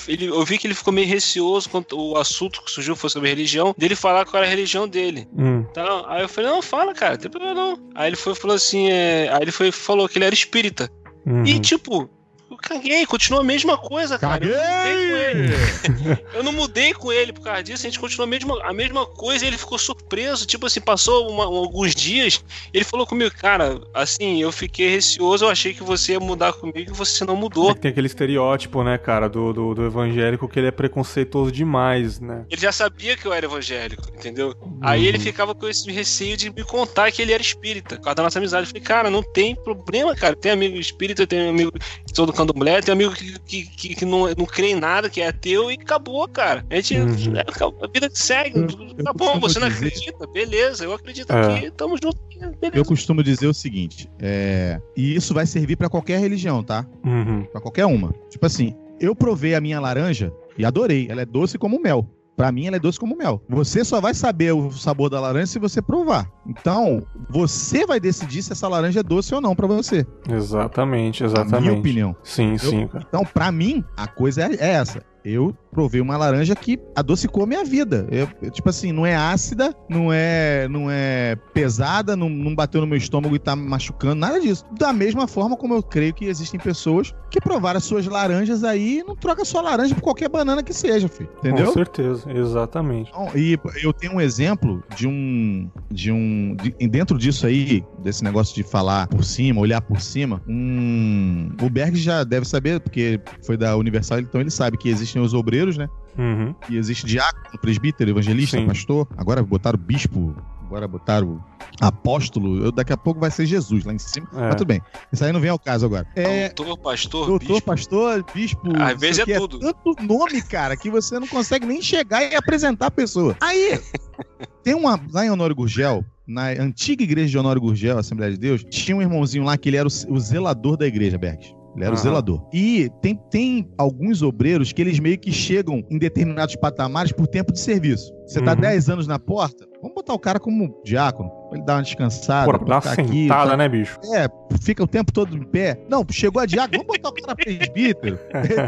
ele, eu vi que ele ficou meio receoso quando o assunto que surgiu foi sobre religião, dele falar qual era a religião dele. Hum, Então, aí eu falei, não, fala, cara, não tem problema não. Aí ele foi falou assim, é, aí ele foi, falou que ele era espírita. uhum. E tipo, eu caguei, continua a mesma coisa, cara. Eu não mudei com ele. Eu não mudei com ele por causa disso, a gente continua a mesma, a mesma coisa e ele ficou surpreso. Tipo assim, passou uma- alguns dias, ele falou comigo, cara, assim, eu fiquei receoso, eu achei que você ia mudar comigo e você não É mudou. que tem aquele estereótipo, né, cara, do, do, do evangélico que ele é preconceituoso demais, né? Ele já sabia que eu era evangélico, entendeu? Aí ele ficava com esse receio de me contar que ele era espírita, por causa da nossa amizade. Eu falei, cara, não tem problema, cara. Tem amigo espírita, tem amigo todo candomblé, tem amigo que, que, que, que não, não crê em nada, que é ateu, e acabou, cara. A gente. Uhum. A vida que segue. Eu- tá eu bom, costumo você não dizer- acredita? Beleza, eu acredito É. aqui, tamo junto. Beleza. Eu costumo dizer o seguinte, é, e isso vai servir pra qualquer religião, tá? Uhum. Pra qualquer uma. Tipo assim, eu provei a minha laranja e adorei. Ela é doce como mel. Pra mim, ela é doce como mel. Você só vai saber o sabor da laranja se você provar. Então, você vai decidir se essa laranja é doce ou não pra você. Exatamente, exatamente. minha opinião. Sim, sim, cara. Então, pra mim, a coisa é é essa. Eu provei uma laranja que adocicou a minha vida. Eu- eu, tipo assim, não é ácida, não é, não é pesada, não, não bateu no meu estômago e tá me machucando, nada disso. Da mesma forma como eu creio que existem pessoas que provaram as suas laranjas aí e não troca sua laranja por qualquer banana que seja, filho. Com Entendeu? certeza, exatamente. Então, E eu tenho um exemplo de um. De um. De- dentro disso aí, desse negócio de falar por cima, olhar por cima, um. O Berg já deve saber, porque foi da Universal, então ele sabe que existem os obreiros, né? Uhum. E existe diácono, presbítero, evangelista, Sim. pastor. Agora botaram bispo, agora botaram apóstolo. Eu, daqui a pouco vai ser Jesus lá em cima. É. Mas tudo bem. Isso aí não vem ao caso agora. É. Doutor, pastor, Doutor, bispo. pastor, bispo. Às vezes é quê. tudo. tanto nome, cara, que você não consegue nem chegar e apresentar a pessoa. Aí, *laughs* tem uma. Lá em Honório Gurgel, na antiga igreja de Honório Gurgel, Assembleia de Deus, tinha um irmãozinho lá que ele era o, o zelador da igreja, Bergs. Ele era o Aham. zelador. E tem, tem alguns obreiros que eles meio que chegam em determinados patamares por tempo de serviço. Você tá Uhum. 10 anos na porta, vamos botar o cara como diácono, pra ele dar uma descansada. Porra, dá uma ficar aqui, sentada, tá? né, bicho? É, fica o tempo todo em pé. Não, chegou a diácono, vamos botar o cara presbítero.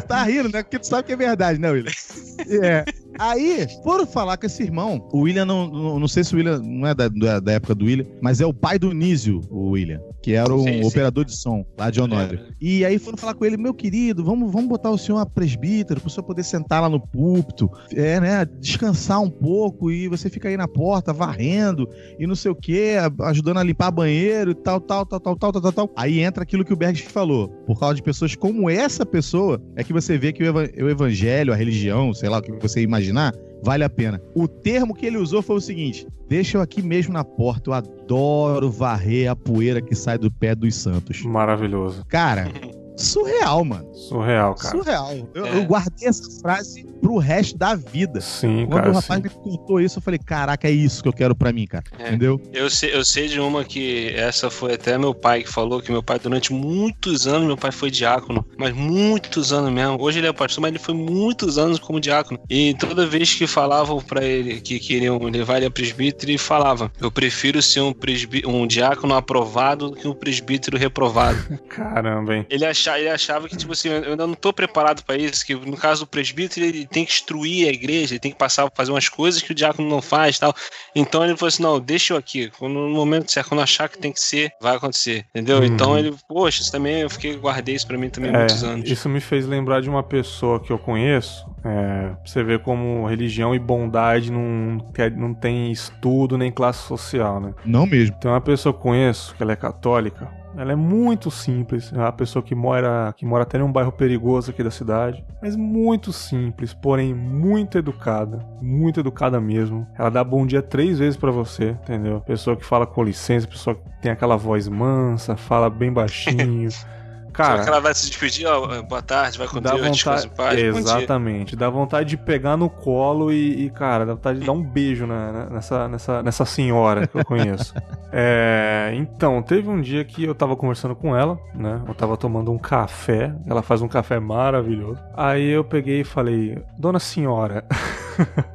tu tá rindo, né? Porque tu sabe que é verdade, né, William? É. Aí, foram falar com esse irmão. O William, não, não, não sei se o William não é da, da, da época do William, mas é o pai do Nísio, o William, que era um Sim, sim. operador de som lá de Honório. E aí foram falar com ele, meu querido, vamos, vamos botar o senhor a presbítero, pro senhor poder sentar lá no púlpito, é, né, descansar um pouco e você fica aí na porta varrendo e não sei o que, ajudando a limpar banheiro e tal, tal, tal, tal, tal, tal, tal, tal. Aí entra aquilo que o Bergs falou. Por causa de pessoas como essa pessoa, é que você vê que o, o evangelho, a religião, sei lá o que você imaginar, vale a pena. O termo que ele usou foi o seguinte: deixa eu aqui mesmo na porta, eu adoro varrer a poeira que sai do pé dos santos. Maravilhoso. Cara, *laughs* surreal, mano. Surreal, cara. Surreal. Eu, É. eu guardei essa frase pro resto da vida. Sim, Quando cara. o rapaz sim. me contou isso, eu falei, caraca, é isso que eu quero pra mim, cara. É. Entendeu? Eu sei, eu sei de uma que essa foi até meu pai que falou que meu pai durante muitos anos meu pai foi diácono, mas muitos anos mesmo. Hoje ele é pastor, mas ele foi muitos anos como diácono. E toda vez que falavam pra ele que queriam levar ele a presbítero, ele falava: "Eu prefiro ser um presbí um diácono aprovado do que um presbítero reprovado". *laughs* Caramba, hein? Ele achava achava, ele achava que, tipo assim, eu ainda não tô preparado pra isso, que no caso do presbítero, ele tem que instruir a igreja, ele tem que passar, fazer umas coisas que o diácono não faz tal. Então ele falou assim: não, deixa eu aqui. No momento certo, quando achar que tem que ser, vai acontecer. Entendeu? Uhum. Então ele, poxa, isso também eu fiquei, guardei isso pra mim também há muitos anos. Isso me fez lembrar de uma pessoa que eu conheço. É, pra você ver como religião e bondade não, quer, não tem estudo nem classe social, né? Não mesmo. Tem uma pessoa que eu conheço, que ela é católica. Ela é muito simples. É uma pessoa que mora, que mora até em um bairro perigoso aqui da cidade. Mas muito simples, porém muito educada. Muito educada mesmo. Ela dá bom dia três vezes para você, entendeu? Pessoa que fala com licença, pessoa que tem aquela voz mansa, fala bem baixinho. *laughs* Cara, Só que ela vai se despedir, ó, boa tarde, vai com dá Deus, vontade, em paz. exatamente, dá vontade de pegar no colo e, e, cara, dá vontade de dar um beijo na- na- nessa, nessa, nessa senhora que eu conheço. *laughs* É, então, teve um dia que eu tava conversando com ela, né? Eu tava tomando um café, ela faz um café maravilhoso. Aí eu peguei e falei, Dona Senhora. *laughs*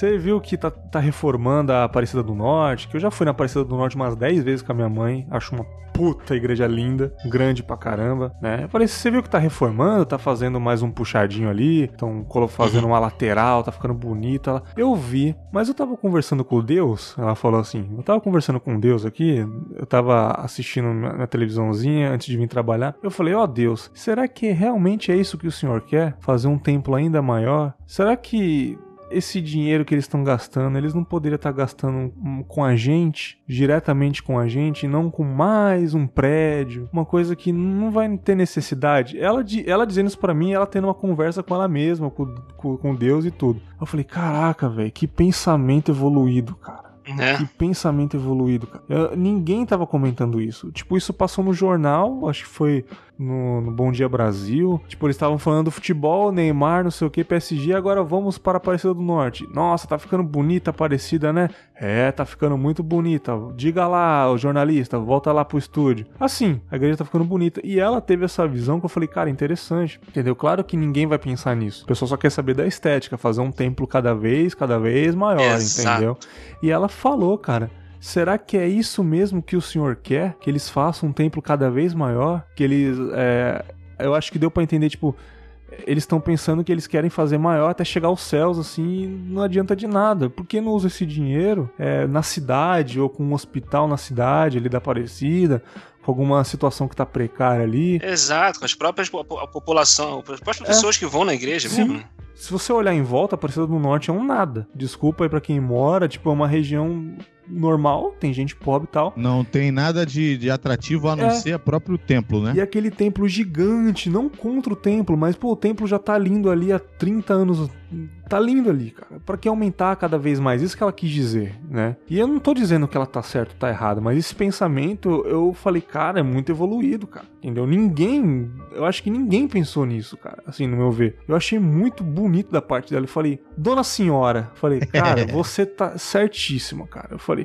Você viu que tá, tá reformando a Aparecida do Norte? Que eu já fui na Aparecida do Norte umas 10 vezes com a minha mãe. Acho uma puta igreja linda, grande pra caramba, né? Eu falei, você viu que tá reformando, tá fazendo mais um puxadinho ali, estão fazendo uma lateral, tá ficando bonita. Eu vi, mas eu tava conversando com Deus, ela falou assim, eu tava conversando com Deus aqui, eu tava assistindo na televisãozinha antes de vir trabalhar. Eu falei, ó Deus, será que realmente é isso que o senhor quer? Fazer um templo ainda maior? Será que esse dinheiro que eles estão gastando, eles não poderiam estar gastando hum, com a gente, diretamente com a gente, e não com mais um prédio, uma coisa que não vai ter necessidade. Ela, ela dizendo isso pra mim, ela tendo uma conversa com ela mesma, com, com, com Deus e tudo. Eu falei, caraca, velho, que pensamento evoluído, cara. Né? Que pensamento evoluído, cara. Eu- ninguém tava comentando isso. Tipo, isso passou no jornal, acho que foi no, no Bom Dia Brasil. Tipo, eles estavam falando do futebol, Neymar, não sei o que, PSG, agora vamos para Aparecida do Norte. Nossa, tá ficando bonita a Aparecida, né? É, tá ficando muito bonita. Diga lá, o jornalista, volta lá pro estúdio. Assim, a igreja tá ficando bonita. E ela teve essa visão que eu falei, cara, interessante. Entendeu? Claro que ninguém vai pensar nisso. O pessoal só quer saber da estética, fazer um templo cada vez, cada vez maior, Exato. entendeu? E ela falou, cara. Será que é isso mesmo que o senhor quer? Que eles façam um templo cada vez maior? Que eles. é, Eu acho que deu pra entender, tipo. Eles estão pensando que eles querem fazer maior até chegar aos céus, assim, e não adianta de nada. Por que não usa esse dinheiro é, na cidade ou com um hospital na cidade ali da Aparecida, com alguma situação que tá precária ali? Exato, com as próprias a população, as próprias pessoas que vão na igreja É. Sim. mesmo. né? Se você olhar em volta, a Aparecida do Norte é um nada. Desculpa aí pra quem mora, tipo, é uma região normal, tem gente pobre e tal. Não tem nada de, de atrativo a não É. ser o próprio templo, né? E aquele templo gigante, não contra o templo, mas pô, o templo já tá lindo ali há 30 anos. Tá lindo ali, cara. Pra que aumentar cada vez mais? Isso que ela quis dizer, né? E eu não tô dizendo que ela tá certo ou tá errado, mas esse pensamento eu falei, cara, é muito evoluído, cara. Entendeu? Ninguém, eu acho que ninguém pensou nisso, cara, assim, no meu ver. Eu achei muito bonito da parte dela. Eu falei, dona senhora, falei, cara, *laughs* você tá certíssima, cara. Eu falei,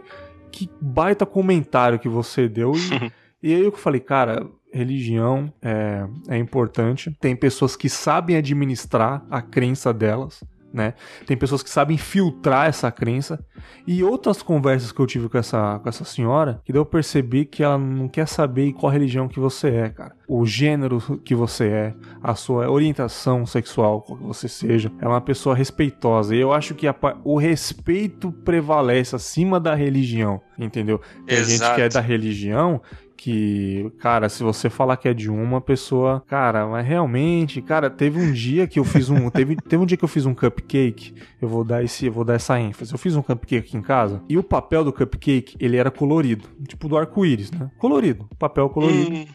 que baita comentário que você deu e, *laughs* e aí eu falei, cara, religião é, é importante. Tem pessoas que sabem administrar a crença delas, né? Tem pessoas que sabem filtrar essa crença. E outras conversas que eu tive com essa, com essa senhora, que deu eu perceber que ela não quer saber qual religião que você é, cara. O gênero que você é, a sua orientação sexual, qual que você seja. Ela é uma pessoa respeitosa. E eu acho que a o respeito prevalece acima da religião, entendeu? Tem gente que é Exato. da religião que, cara, se você falar que é de uma pessoa, cara, mas realmente, cara, teve um dia que eu fiz um, *laughs* teve, teve um dia que eu fiz um cupcake, eu vou dar esse, eu vou dar essa ênfase. Eu fiz um cupcake aqui em casa e o papel do cupcake, ele era colorido, tipo do arco-íris, né? Colorido, papel colorido. Hum,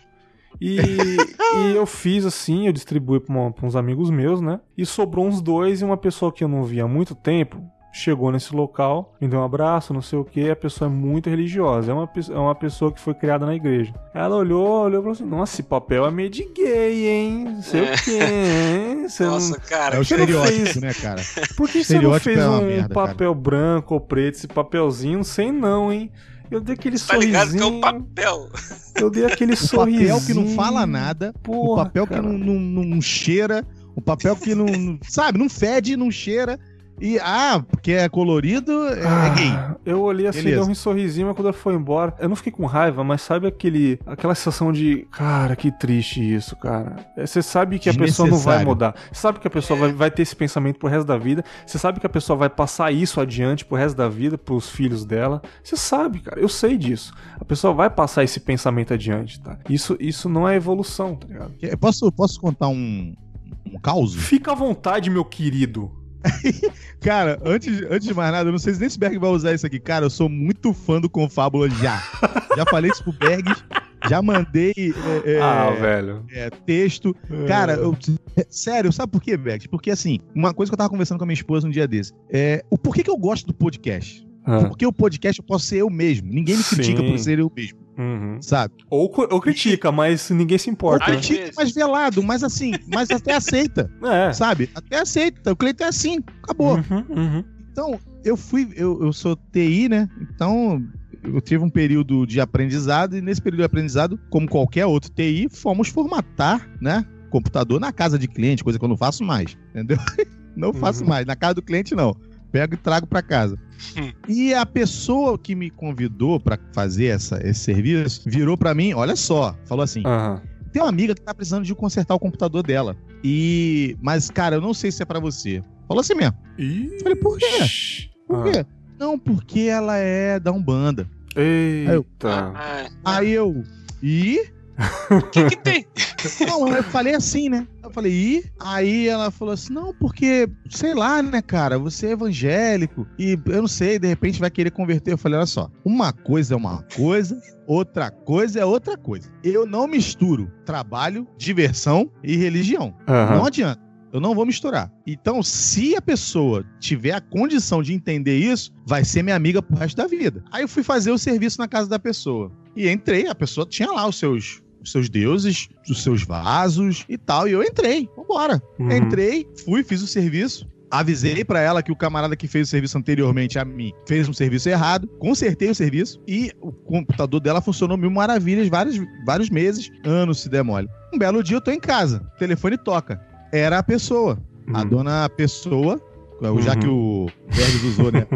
E, e eu fiz assim, eu distribuí pra uns amigos meus, né? E sobrou uns dois e uma pessoa que eu não via há muito tempo chegou nesse local, me deu um abraço, não sei o que. A pessoa é muito religiosa, é uma, é uma pessoa que foi criada na igreja. Ela olhou, olhou e falou assim: Nossa, esse papel é meio de gay, hein? Não sei É. o que, hein? Você não- Nossa, cara. É o não estereótipo, fez? né, cara? Por que você não fez é um merda, cara. papel branco ou preto, esse papelzinho? Não sei não, hein? Eu dei aquele Tá ligado que é sorrisinho. um papel. Eu dei aquele *laughs* O sorrisinho. papel que não fala nada, o Porra, papel cara. que não, não, não cheira, o papel que não, não- sabe, não fede, não cheira. E, ah, porque é colorido, é, é gay. Ah, Eu olhei assim, Beleza. deu um sorrisinho, mas quando ela foi embora, eu não fiquei com raiva, mas sabe aquele, aquela sensação de, cara, que triste isso, cara. É, Você sabe que a pessoa não vai mudar. Você sabe que a pessoa vai, vai ter esse pensamento pro resto da vida. Você sabe que a pessoa vai passar isso adiante pro resto da vida, pros filhos dela. Você sabe, cara. Eu sei disso. A pessoa vai passar esse pensamento adiante, tá? Isso, isso não é evolução, tá ligado? Posso, posso contar um, um caos? Fica à vontade, meu querido. *laughs* Cara, antes, antes de mais nada, eu não sei se nem se Berg vai usar isso aqui. Cara, eu sou muito fã do Confábula já. já falei isso pro Berg, já mandei é, é, ah, velho. é, texto. Cara, eu- sério, sabe por quê, Berg? Porque assim, uma coisa que eu tava conversando com a minha esposa um dia desse. É, o porquê que eu gosto do podcast? Ah, Porque o podcast eu posso ser eu mesmo. Ninguém me critica Sim. por ser eu mesmo, uhum. sabe? ou, ou critica, mas ninguém se importa. Às né? Critica, vezes. mas velado, mas assim, mas até aceita, *laughs* É. sabe? Até aceita. O Cleiton é assim, acabou. Uhum, uhum. Então, eu fui, eu, eu sou TI, né? Então, eu tive um período de aprendizado e nesse período de aprendizado, como qualquer outro TI, fomos formatar, né? Computador na casa de cliente, coisa que eu não faço mais, entendeu? *laughs* Não faço Uhum. mais. Na casa do cliente, não. Pego e trago pra casa. Hum. E a pessoa que me convidou pra fazer essa, esse serviço virou pra mim, olha só, falou assim: Aham. tem uma amiga que tá precisando de consertar o computador dela. E. Mas, cara, eu não sei se é pra você. Falou assim mesmo. Ih, Falei, por quê? Por Ah. quê? Não, porque ela é da Umbanda. Eita. Ah, Aí eu. E? O que, que tem? *laughs* Não, eu falei assim, né? Eu falei, e? Aí ela falou assim: não, porque, sei lá, né, cara, você é evangélico e eu não sei, de repente vai querer converter. Eu falei: olha só, uma coisa é uma coisa, outra coisa é outra coisa. Eu não misturo trabalho, diversão e religião. Aham. Não adianta. Eu não vou misturar. Então, se a pessoa tiver a condição de entender isso, vai ser minha amiga pro resto da vida. Aí eu fui fazer o serviço na casa da pessoa. E entrei, a pessoa tinha lá os seus, os seus deuses, os seus vasos e tal. E eu entrei. Vambora. Uhum. Entrei, fui, fiz o serviço. Avisei pra ela que o camarada que fez o serviço anteriormente a mim fez um serviço errado, consertei o serviço e o computador dela funcionou mil maravilhas vários, vários meses, anos se der mole. Um belo dia eu tô em casa, o telefone toca. Era a pessoa, a Uhum. dona Pessoa, já que o Bergs usou, né?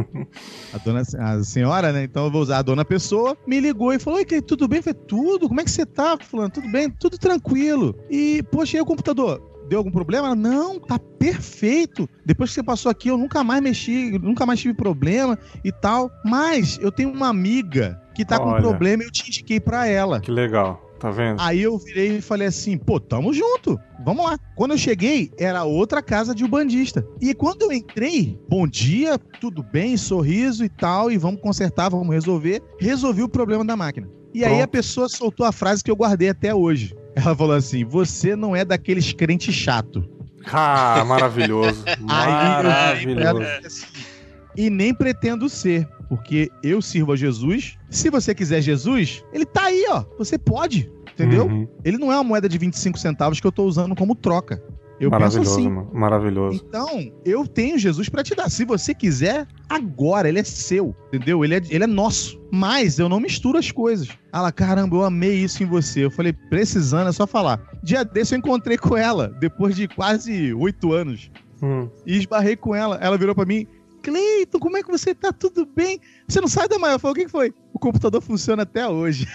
A dona a senhora, né? Então eu vou usar a dona Pessoa. Me ligou e falou: Oi, Cleiton, tudo bem? Eu falei: Tudo, como é que você tá? Falando, tudo bem, tudo tranquilo. E, poxa, e o computador? Deu algum problema? Ela, não, tá perfeito. Depois que você passou aqui, eu nunca mais mexi, nunca mais tive problema e tal. Mas eu tenho uma amiga que tá com Olha. problema e eu te indiquei pra ela. Que legal. Tá vendo? Aí eu virei e falei assim, pô, tamo junto, vamos lá. Quando eu cheguei, era outra casa de ubandista. E quando eu entrei, bom dia, tudo bem, sorriso e tal, e vamos consertar, vamos resolver. Resolvi o problema da máquina. E aí Pronto. a pessoa soltou a frase que eu guardei até hoje. Ela falou assim, você não é daqueles crentes chato. Ah, maravilhoso. Aí eu Maravilhoso. falei assim, e nem pretendo ser, porque eu sirvo a Jesus. Se você quiser Jesus, ele tá aí, ó. Você pode, entendeu? Uhum. Ele não é uma moeda de 25 centavos que eu tô usando como troca. Eu penso Maravilhoso, assim. mano. Maravilhoso. Então, eu tenho Jesus pra te dar. Se você quiser, agora, ele é seu, entendeu? Ele é, ele é nosso. Mas eu não misturo as coisas. Ela, caramba, eu amei isso em você. Eu falei, precisando, é só falar. Dia desse eu encontrei com ela, depois de quase oito anos. Hum. E esbarrei com ela. Ela virou pra mim, Cleiton, como é que você tá? Tudo bem? Você não sai da manhã? Eu falei, o que foi? O computador funciona até hoje. *laughs*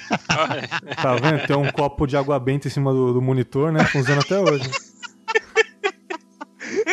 Tá vendo? Tem um copo de água benta em cima do, do monitor, né? Funciona até hoje.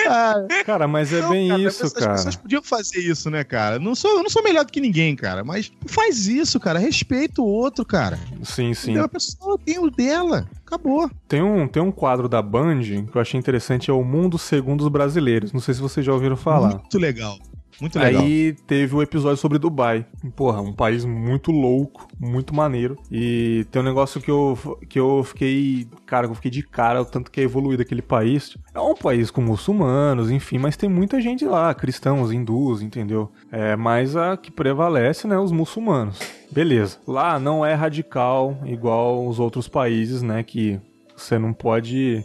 Ah, Cara, mas é Não, bem cara, isso, as cara. pessoas podiam fazer isso, né, cara? Não sou, eu não sou melhor do que ninguém, cara, mas faz isso, cara. Respeita o outro, cara. Sim, sim. Entendeu? A pessoa tem o dela. Acabou. Tem um, tem um quadro da Band que eu achei interessante, é o Mundo Segundo os Brasileiros. Não sei se vocês já ouviram falar. Muito legal. Muito legal. Aí teve o episódio sobre Dubai. Porra, um país muito louco, muito maneiro. E tem um negócio que eu, que eu fiquei. Cara, eu fiquei de cara, o tanto que é evoluído aquele país. É um país com muçulmanos, enfim, mas tem muita gente lá, cristãos, hindus, entendeu? É, mas a que prevalece, né, os muçulmanos. Beleza. Lá não é radical igual os outros países, né, que você não pode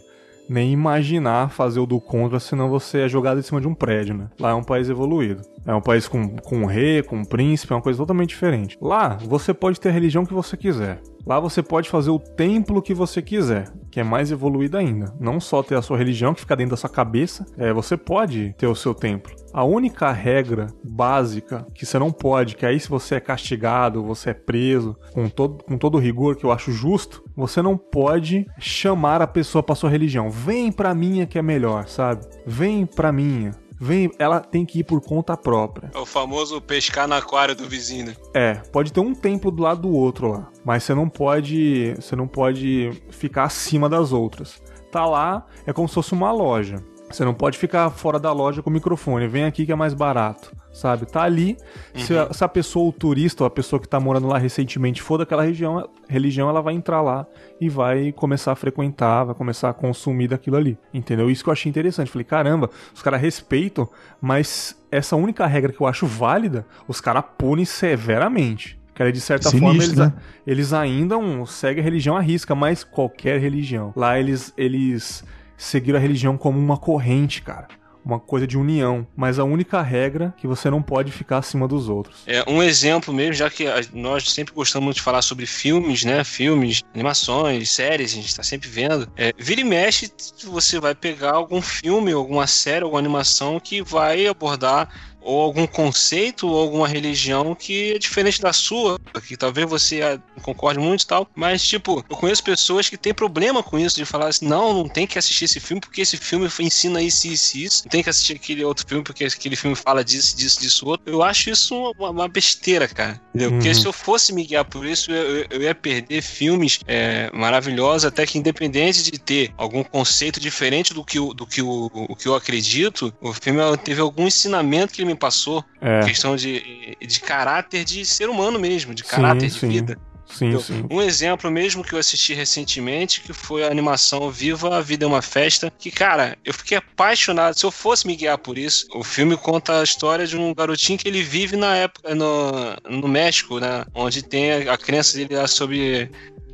nem imaginar fazer o do contra, senão você é jogado em cima de um prédio, né? Lá é um país evoluído. É um país com, com um rei, com um príncipe, é uma coisa totalmente diferente. Lá, você pode ter a religião que você quiser. Lá você pode fazer o templo que você quiser, que é mais evoluído ainda. Não só ter a sua religião que fica dentro da sua cabeça, é, você pode ter o seu templo. A única regra básica que você não pode, que aí se você é castigado, você é preso, com todo, com todo o rigor que eu acho justo, você não pode chamar a pessoa para sua religião. Vem pra minha que é melhor, sabe? Vem pra minha vem, ela tem que ir por conta própria. É o famoso pescar no aquário do vizinho. Né? É, pode ter um templo do lado do outro lá, mas você não pode, você não pode ficar acima das outras. Tá lá, é como se fosse uma loja. Você não pode ficar fora da loja com o microfone. Vem aqui que é mais barato, sabe? Tá ali. Uhum. Se, a, se, a, pessoa, o turista ou a pessoa que tá morando lá recentemente for daquela região, religião, ela vai entrar lá e vai começar a frequentar, vai começar a consumir daquilo ali. Entendeu? Isso que eu achei interessante. Falei, caramba, os caras respeitam, mas essa única regra que eu acho válida, os caras punem severamente. Que de certa Sinistro, forma eles, né? eles ainda um, seguem a religião à risca, mas qualquer religião. Lá eles, eles seguir a religião como uma corrente, cara uma coisa de união, mas a única regra é que você não pode ficar acima dos outros. É um exemplo mesmo, já que nós sempre gostamos de falar sobre filmes, né? Filmes, animações, séries, a gente está sempre vendo. É, vira e mexe, você vai pegar algum filme, alguma série, alguma animação que vai abordar ou algum conceito ou alguma religião que é diferente da sua, que talvez você ah, concorde muito e tal, mas tipo, eu conheço pessoas que têm problema com isso, de falar assim, não, não tem que assistir esse filme porque esse filme ensina isso, isso, isso, não tem que assistir aquele outro filme porque aquele filme fala disso, disso, disso, outro. Eu acho isso uma, uma besteira, cara, entendeu? Uhum. Porque se eu fosse me guiar por isso, eu, eu ia perder filmes é, maravilhosos, até que independente de ter algum conceito diferente do que, o, do que o, o que eu acredito, o filme teve algum ensinamento que ele me passou. É. Questão de, de caráter de ser humano mesmo, de caráter sim, de sim. vida. Sim, então, sim. Um exemplo mesmo que eu assisti recentemente, que foi a animação Viva a Vida é uma Festa, que, cara, eu fiquei apaixonado. Se eu fosse me guiar por isso, o filme conta a história de um garotinho que ele vive na época no, no México, né? Onde tem a, a crença dele sobre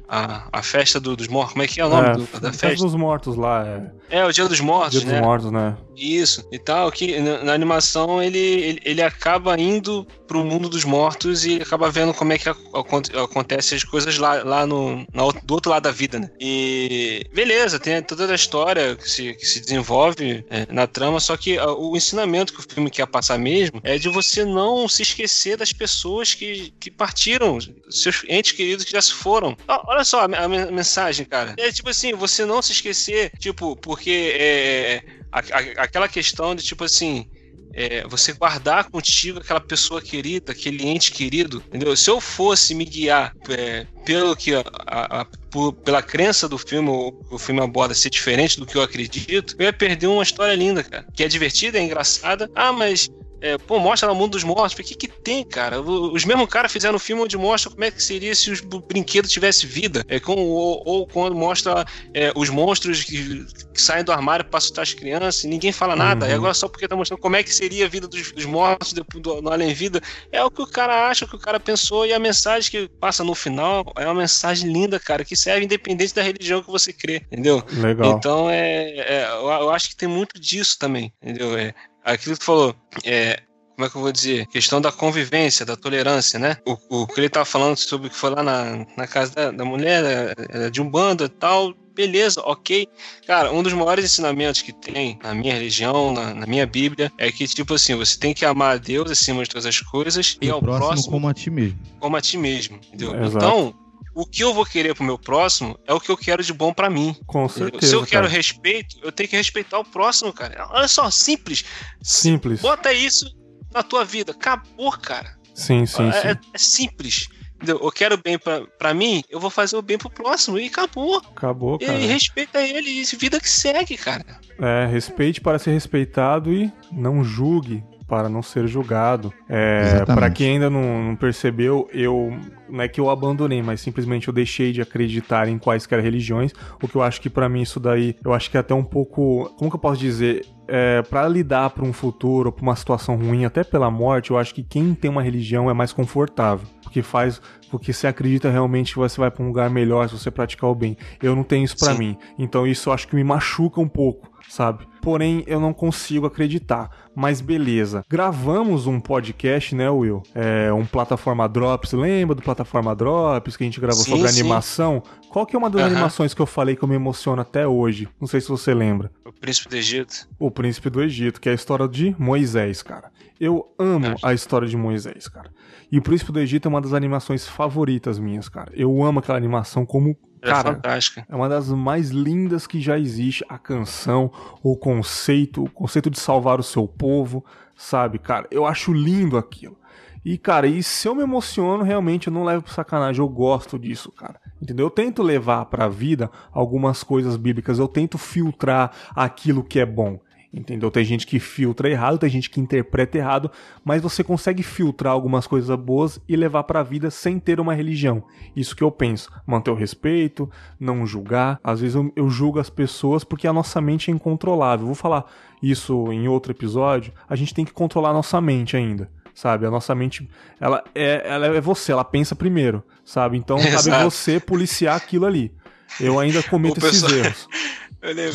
a, a festa do, dos mortos. Como é que é o nome é, do, da festa? dos mortos lá. É, é o Dia dos Mortos, Dia né? dos Mortos, né? Isso. E tal, que na, na animação ele, ele, ele, acaba indo pro mundo dos mortos e acaba vendo como é que a, a, acontece as coisas lá, lá no, na, do outro lado da vida, né? E beleza, tem toda a história que se, que se desenvolve é, na trama, só que o ensinamento que o filme quer passar mesmo é de você não se esquecer das pessoas que, que partiram, seus entes queridos que já se foram. Olha só a, a, mensagem, cara. É tipo assim, você não se esquecer, tipo, porque é, a, a, aquela questão de tipo assim. É, você guardar contigo aquela pessoa querida, aquele ente querido, entendeu? Se eu fosse me guiar é, pelo que a, a, por, pela crença do filme, o filme aborda ser diferente do que eu acredito, eu ia perder uma história linda, cara, que é divertida, é engraçada. Ah, mas é, pô, mostra lá o mundo dos mortos. O que que tem, cara? Os mesmos caras fizeram um filme onde mostra como é que seria se os brinquedos tivessem vida. É, com, ou, ou quando mostra é, os monstros que, que, saem do armário para assustar as crianças e ninguém fala nada. Uhum. E agora só porque tá mostrando como é que seria a vida dos, dos mortos depois do, do além-vida. É o que o cara acha, o que o cara pensou e a mensagem que passa no final é uma mensagem linda, cara, que serve independente da religião que você crê, entendeu? Legal. Então, é, é eu, eu acho que tem muito disso também, entendeu? É, aquilo que tu falou, é, como é que eu vou dizer? Questão da convivência, da tolerância, né? O, o que ele tava falando sobre o que foi lá na, na casa da, da mulher, é, é de um bando e tal, beleza, ok. Cara, um dos maiores ensinamentos que tem na minha religião, na, na, minha Bíblia, é que, tipo assim, você tem que amar a Deus acima de todas as coisas e, e ao próximo, próximo como a ti mesmo. Como a ti mesmo, entendeu? Exato. Então, o que eu vou querer pro meu próximo é o que eu quero de bom para mim. Com certeza. Se eu quero cara. respeito, eu tenho que respeitar o próximo, cara. Olha só, simples. Simples. Bota isso na tua vida. Acabou, cara. Sim, sim, é, sim. É, é simples. Eu quero bem pra, pra mim, eu vou fazer o bem pro próximo. E acabou. Acabou, cara. E respeita ele. E vida que segue, cara. É, respeite para ser respeitado e não julgue para não ser julgado. É, para quem ainda não, não, percebeu, eu não é que eu abandonei, mas simplesmente eu deixei de acreditar em quaisquer religiões. O que eu acho que para mim isso daí, eu acho que é até um pouco, como que eu posso dizer, é, para lidar para um futuro, para uma situação ruim, até pela morte, eu acho que quem tem uma religião é mais confortável, porque faz, porque você acredita realmente que você vai para um lugar melhor se você praticar o bem. Eu não tenho isso para mim, então isso eu acho que me machuca um pouco sabe? Porém, eu não consigo acreditar. Mas beleza. Gravamos um podcast, né, Will? É, um plataforma Drops, lembra do plataforma plataforma Drops, que a gente gravou Sim, sobre sim. animação. Qual que é uma das Aham. animações que eu falei que eu me emociono até hoje? Não sei se você lembra. O Príncipe do Egito. O Príncipe do Egito, que é a história de Moisés, cara. Eu amo a história de Moisés, cara. E o Príncipe do Egito é uma das animações favoritas minhas, cara. Eu amo aquela animação como. É Cara, fantástica. é uma das mais lindas que já existe. A canção, o conceito, o conceito de salvar o seu povo, sabe, cara? Eu acho lindo aquilo. E, cara, e se eu me emociono, realmente eu não levo pro sacanagem. Eu gosto disso, cara. Entendeu? Eu tento levar pra vida algumas coisas bíblicas. Eu tento filtrar aquilo que é bom. Entendeu? Tem gente que filtra errado, tem gente que interpreta errado, mas você consegue filtrar algumas coisas boas e levar pra vida sem ter uma religião. Isso que eu penso. Manter o respeito, não julgar. Às vezes eu, eu julgo as pessoas porque a nossa mente é incontrolável. Vou falar isso em outro episódio. A gente tem que controlar a nossa mente ainda. Sabe, a nossa mente, ela é, ela é você, ela pensa primeiro, sabe? Então, cabe Exato. você policiar aquilo ali. Eu ainda cometo O esses pessoal- erros.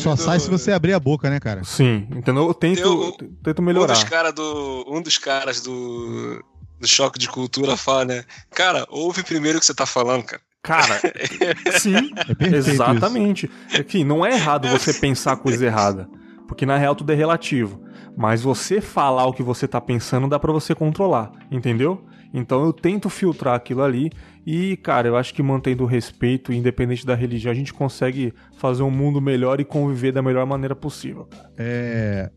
*laughs* Só do- sai se você abrir a boca, né, cara? Sim, entendeu? Eu tento, Eu- tento Um melhorar. dos, cara do, um dos caras do, do Choque de Cultura fala, né? Cara, ouve primeiro o que você tá falando, cara. Cara, *laughs* sim, É perfeito isso. exatamente. É que não é errado você pensar coisa errada, porque na real tudo é relativo. Mas você falar o que você tá pensando dá pra você controlar, entendeu? Então eu tento filtrar aquilo ali e, cara, eu acho que mantendo o respeito, independente da religião, a gente consegue fazer um mundo melhor e conviver da melhor maneira possível. cara. É,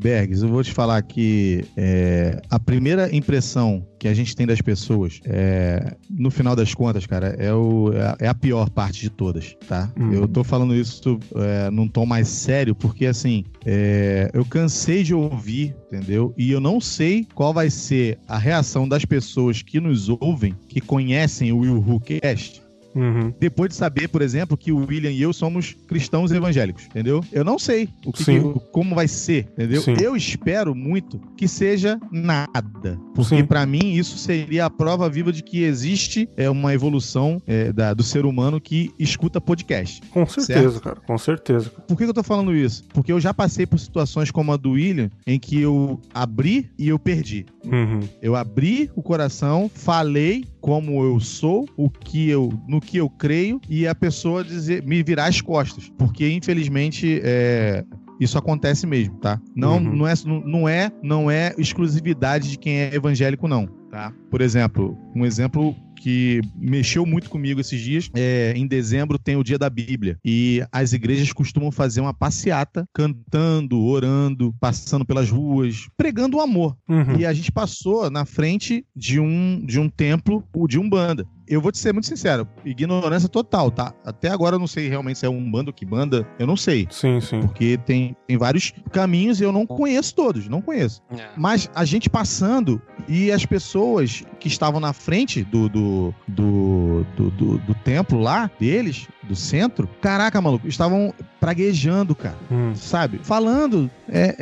Bergs, eu vou te falar que é, a primeira impressão que a gente tem das pessoas, é, no final das contas, cara, é, o- é a- é a pior parte de todas, tá? Hum. Eu tô falando isso é, num tom mais sério, porque assim, é, eu cansei de ouvir, entendeu? E eu não sei qual vai ser a reação das pessoas que nos ouvem, que conhecem o Will Who Cast, Uhum. depois de saber, por exemplo, que o William e eu somos cristãos evangélicos, entendeu? Eu não sei o que, que- como vai ser, entendeu? Sim. Eu espero muito que seja nada, porque pra mim isso seria a prova viva de que existe é, uma evolução é, da- do ser humano que escuta podcast. Com certeza, cara, com certeza. Por que que eu tô falando isso? Porque eu já passei por situações como a do William, em que eu abri e eu perdi. Uhum. Eu abri o coração, falei como eu sou, o que eu, no que eu creio, e a pessoa dizer, me virar as costas. Porque, infelizmente, é, isso acontece mesmo, tá? Não, Uhum. não, é, não, é, não é exclusividade de quem é evangélico, não. Tá? Por exemplo, um exemplo que mexeu muito comigo esses dias. É, em dezembro tem o dia da Bíblia. E as igrejas costumam fazer uma passeata, cantando, orando, passando pelas ruas, pregando o amor. Uhum. E a gente passou na frente de um, de um templo de Umbanda. Eu vou te ser muito sincero, ignorância total, tá? Até agora eu não sei realmente se é Umbanda ou que banda, eu não sei. Sim, sim. Porque tem, tem vários caminhos e eu não conheço todos, não conheço. É. Mas a gente passando e as pessoas que estavam na frente do, do, do, do, do- do templo lá, deles, do centro, caraca, maluco, estavam praguejando, cara Hum. sabe? Falando é,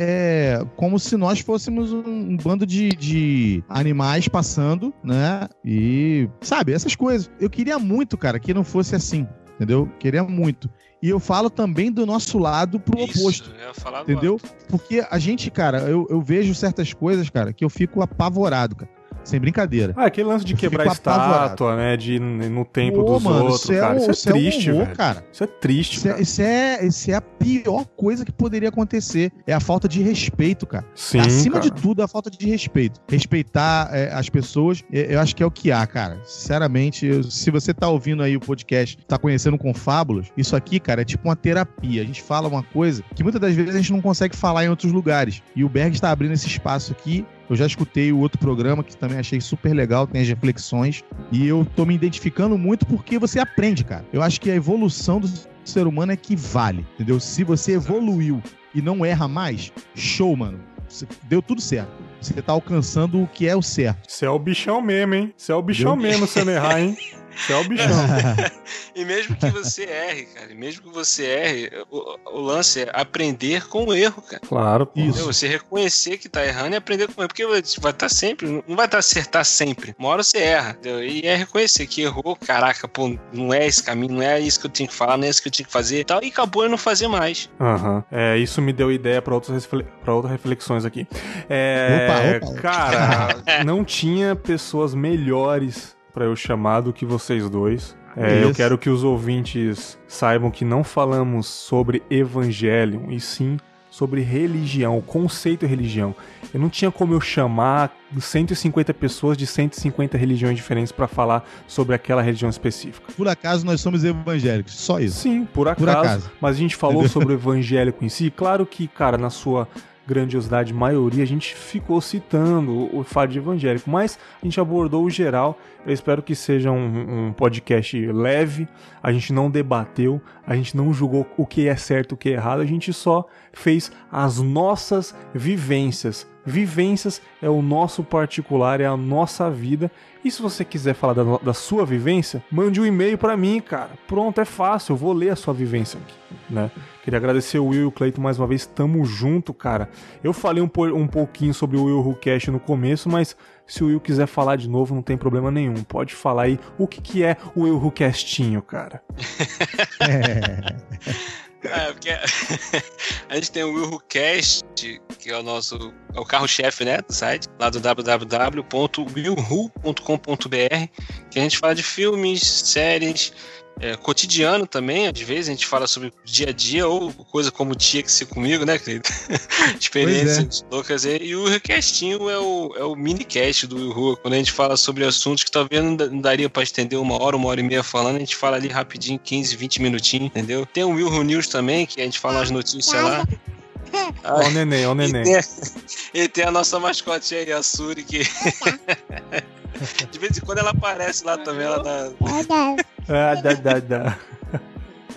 é, como se nós fôssemos um, um bando de, de animais passando, né? E, sabe, essas coisas. Eu queria muito, cara, que não fosse assim, entendeu? Queria muito. E eu falo também do nosso lado pro Isso, oposto. eu ia falar Entendeu? agora. Porque a gente, cara, eu, eu vejo certas coisas, cara, que eu fico apavorado, cara. Sem brincadeira. Ah, aquele lance de Eu quebrar fico apavorado. estátua, né? De no templo Pô, dos mano, outros, isso é cara. um- Isso é isso é um triste, horror, velho. cara. Isso é triste, Isso é, cara. isso, é, isso é a pior coisa que poderia acontecer. É a falta de respeito, cara. Sim, Acima cara. de tudo, a falta de respeito. Respeitar é, as pessoas, é, eu acho que é o que há, cara. Sinceramente, eu- se você tá ouvindo aí o podcast, tá conhecendo Confábulos, isso aqui, cara, é tipo uma terapia. A gente fala uma coisa que muitas das vezes a gente não consegue falar em outros lugares. E o Berg está abrindo esse espaço aqui. Eu já escutei o outro programa que também achei super legal, tem as reflexões. E eu tô me identificando muito porque você aprende, cara. Eu acho que a evolução do ser humano é que vale, entendeu? Se você evoluiu e não erra mais, show, mano. Deu tudo certo. Você tá alcançando o que é o certo. Você é o bichão mesmo, hein? Você é o bichão Entendeu? mesmo, se não errar, hein? *laughs* Você é o bichão. *laughs* E mesmo que você erre, cara, e mesmo que você erre, o, o lance é aprender com o erro, cara. Claro, pô. Isso. Você reconhecer que tá errando e aprender com o erro. Porque vai estar sempre, não vai estar acertar sempre. Uma hora você erra. Entendeu? E é reconhecer que errou, caraca, pô, não é esse caminho, não é isso que eu tinha que falar, não é isso que eu tinha que fazer e tal. E acabou eu não fazer mais. Aham. É, isso me deu ideia pra outras, refle- pra outras reflexões aqui. É, Opa, opa. Cara, *laughs* não tinha pessoas melhores pra eu chamar do que vocês dois. É, eu quero que os ouvintes saibam que não falamos sobre evangelho, e sim sobre religião, o conceito religião. Eu não tinha como eu chamar 150 pessoas de 150 religiões diferentes pra falar sobre aquela religião específica. Por acaso nós somos evangélicos, só isso. Sim, por acaso. Por acaso. Mas a gente falou Entendeu? sobre o evangélico em si. Claro que, cara, na sua grandiosidade maioria, a gente ficou citando o fato evangélico, mas a gente abordou o geral. Eu espero que seja um, um podcast leve. A gente não debateu, a gente não julgou o que é certo o que é errado, a gente só fez as nossas vivências. Vivências é o nosso particular, é a nossa vida. E se você quiser falar da, da sua vivência, mande um e-mail pra mim, cara. Pronto, é fácil, eu vou ler a sua vivência aqui, né? Queria agradecer o Will e o Cleiton mais uma vez, tamo junto, cara. Eu falei um, um pouquinho sobre o Will Who no começo, mas se o Will quiser falar de novo, não tem problema nenhum. Pode falar aí o que, que é o Will Castinho, cara. É. *laughs* É, porque *laughs* a gente tem o WilHuCast, que é o nosso é o carro-chefe né, do site, lá do www.wilhu.com.br, que a gente fala de filmes, séries, é, cotidiano também, às vezes a gente fala sobre dia a dia ou coisa como tinha que ser comigo, né, querido? *laughs* Experiências loucas aí. E o Recastinho é o, é o minicast do Will quando a gente fala sobre assuntos que talvez não da- não daria pra estender uma hora, uma hora e meia falando, a gente fala ali rapidinho, 15, 20 minutinhos, entendeu? Tem o Will News também, que a gente fala as notícias lá. Ó o neném, ó o *laughs* E neném. tem, e tem a nossa mascote aí, a Suri, que. *laughs* De vez em quando ela aparece lá também, ela dá. Ah, dá, dá, dá.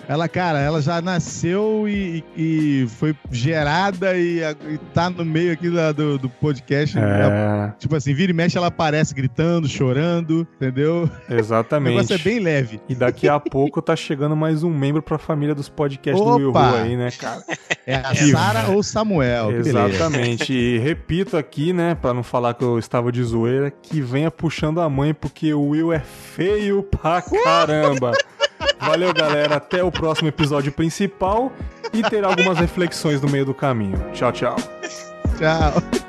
Ela, cara, ela já nasceu e, e foi gerada e, e tá no meio aqui da- do, do podcast. É, Tipo assim, vira e mexe, ela aparece gritando, chorando, entendeu? *laughs* O exatamente. negócio é bem leve. E daqui a pouco tá chegando mais um membro pra família dos podcasts do Will Who Opa! aí, né, cara? É a Sara ou Samuel. Exatamente. E repito aqui, né, pra não falar que eu estava de zoeira, que venha puxando a mãe, porque o Will é feio pra caramba. *laughs* Valeu, galera. Até o próximo episódio principal e terá algumas reflexões no meio do caminho. Tchau, tchau. Tchau.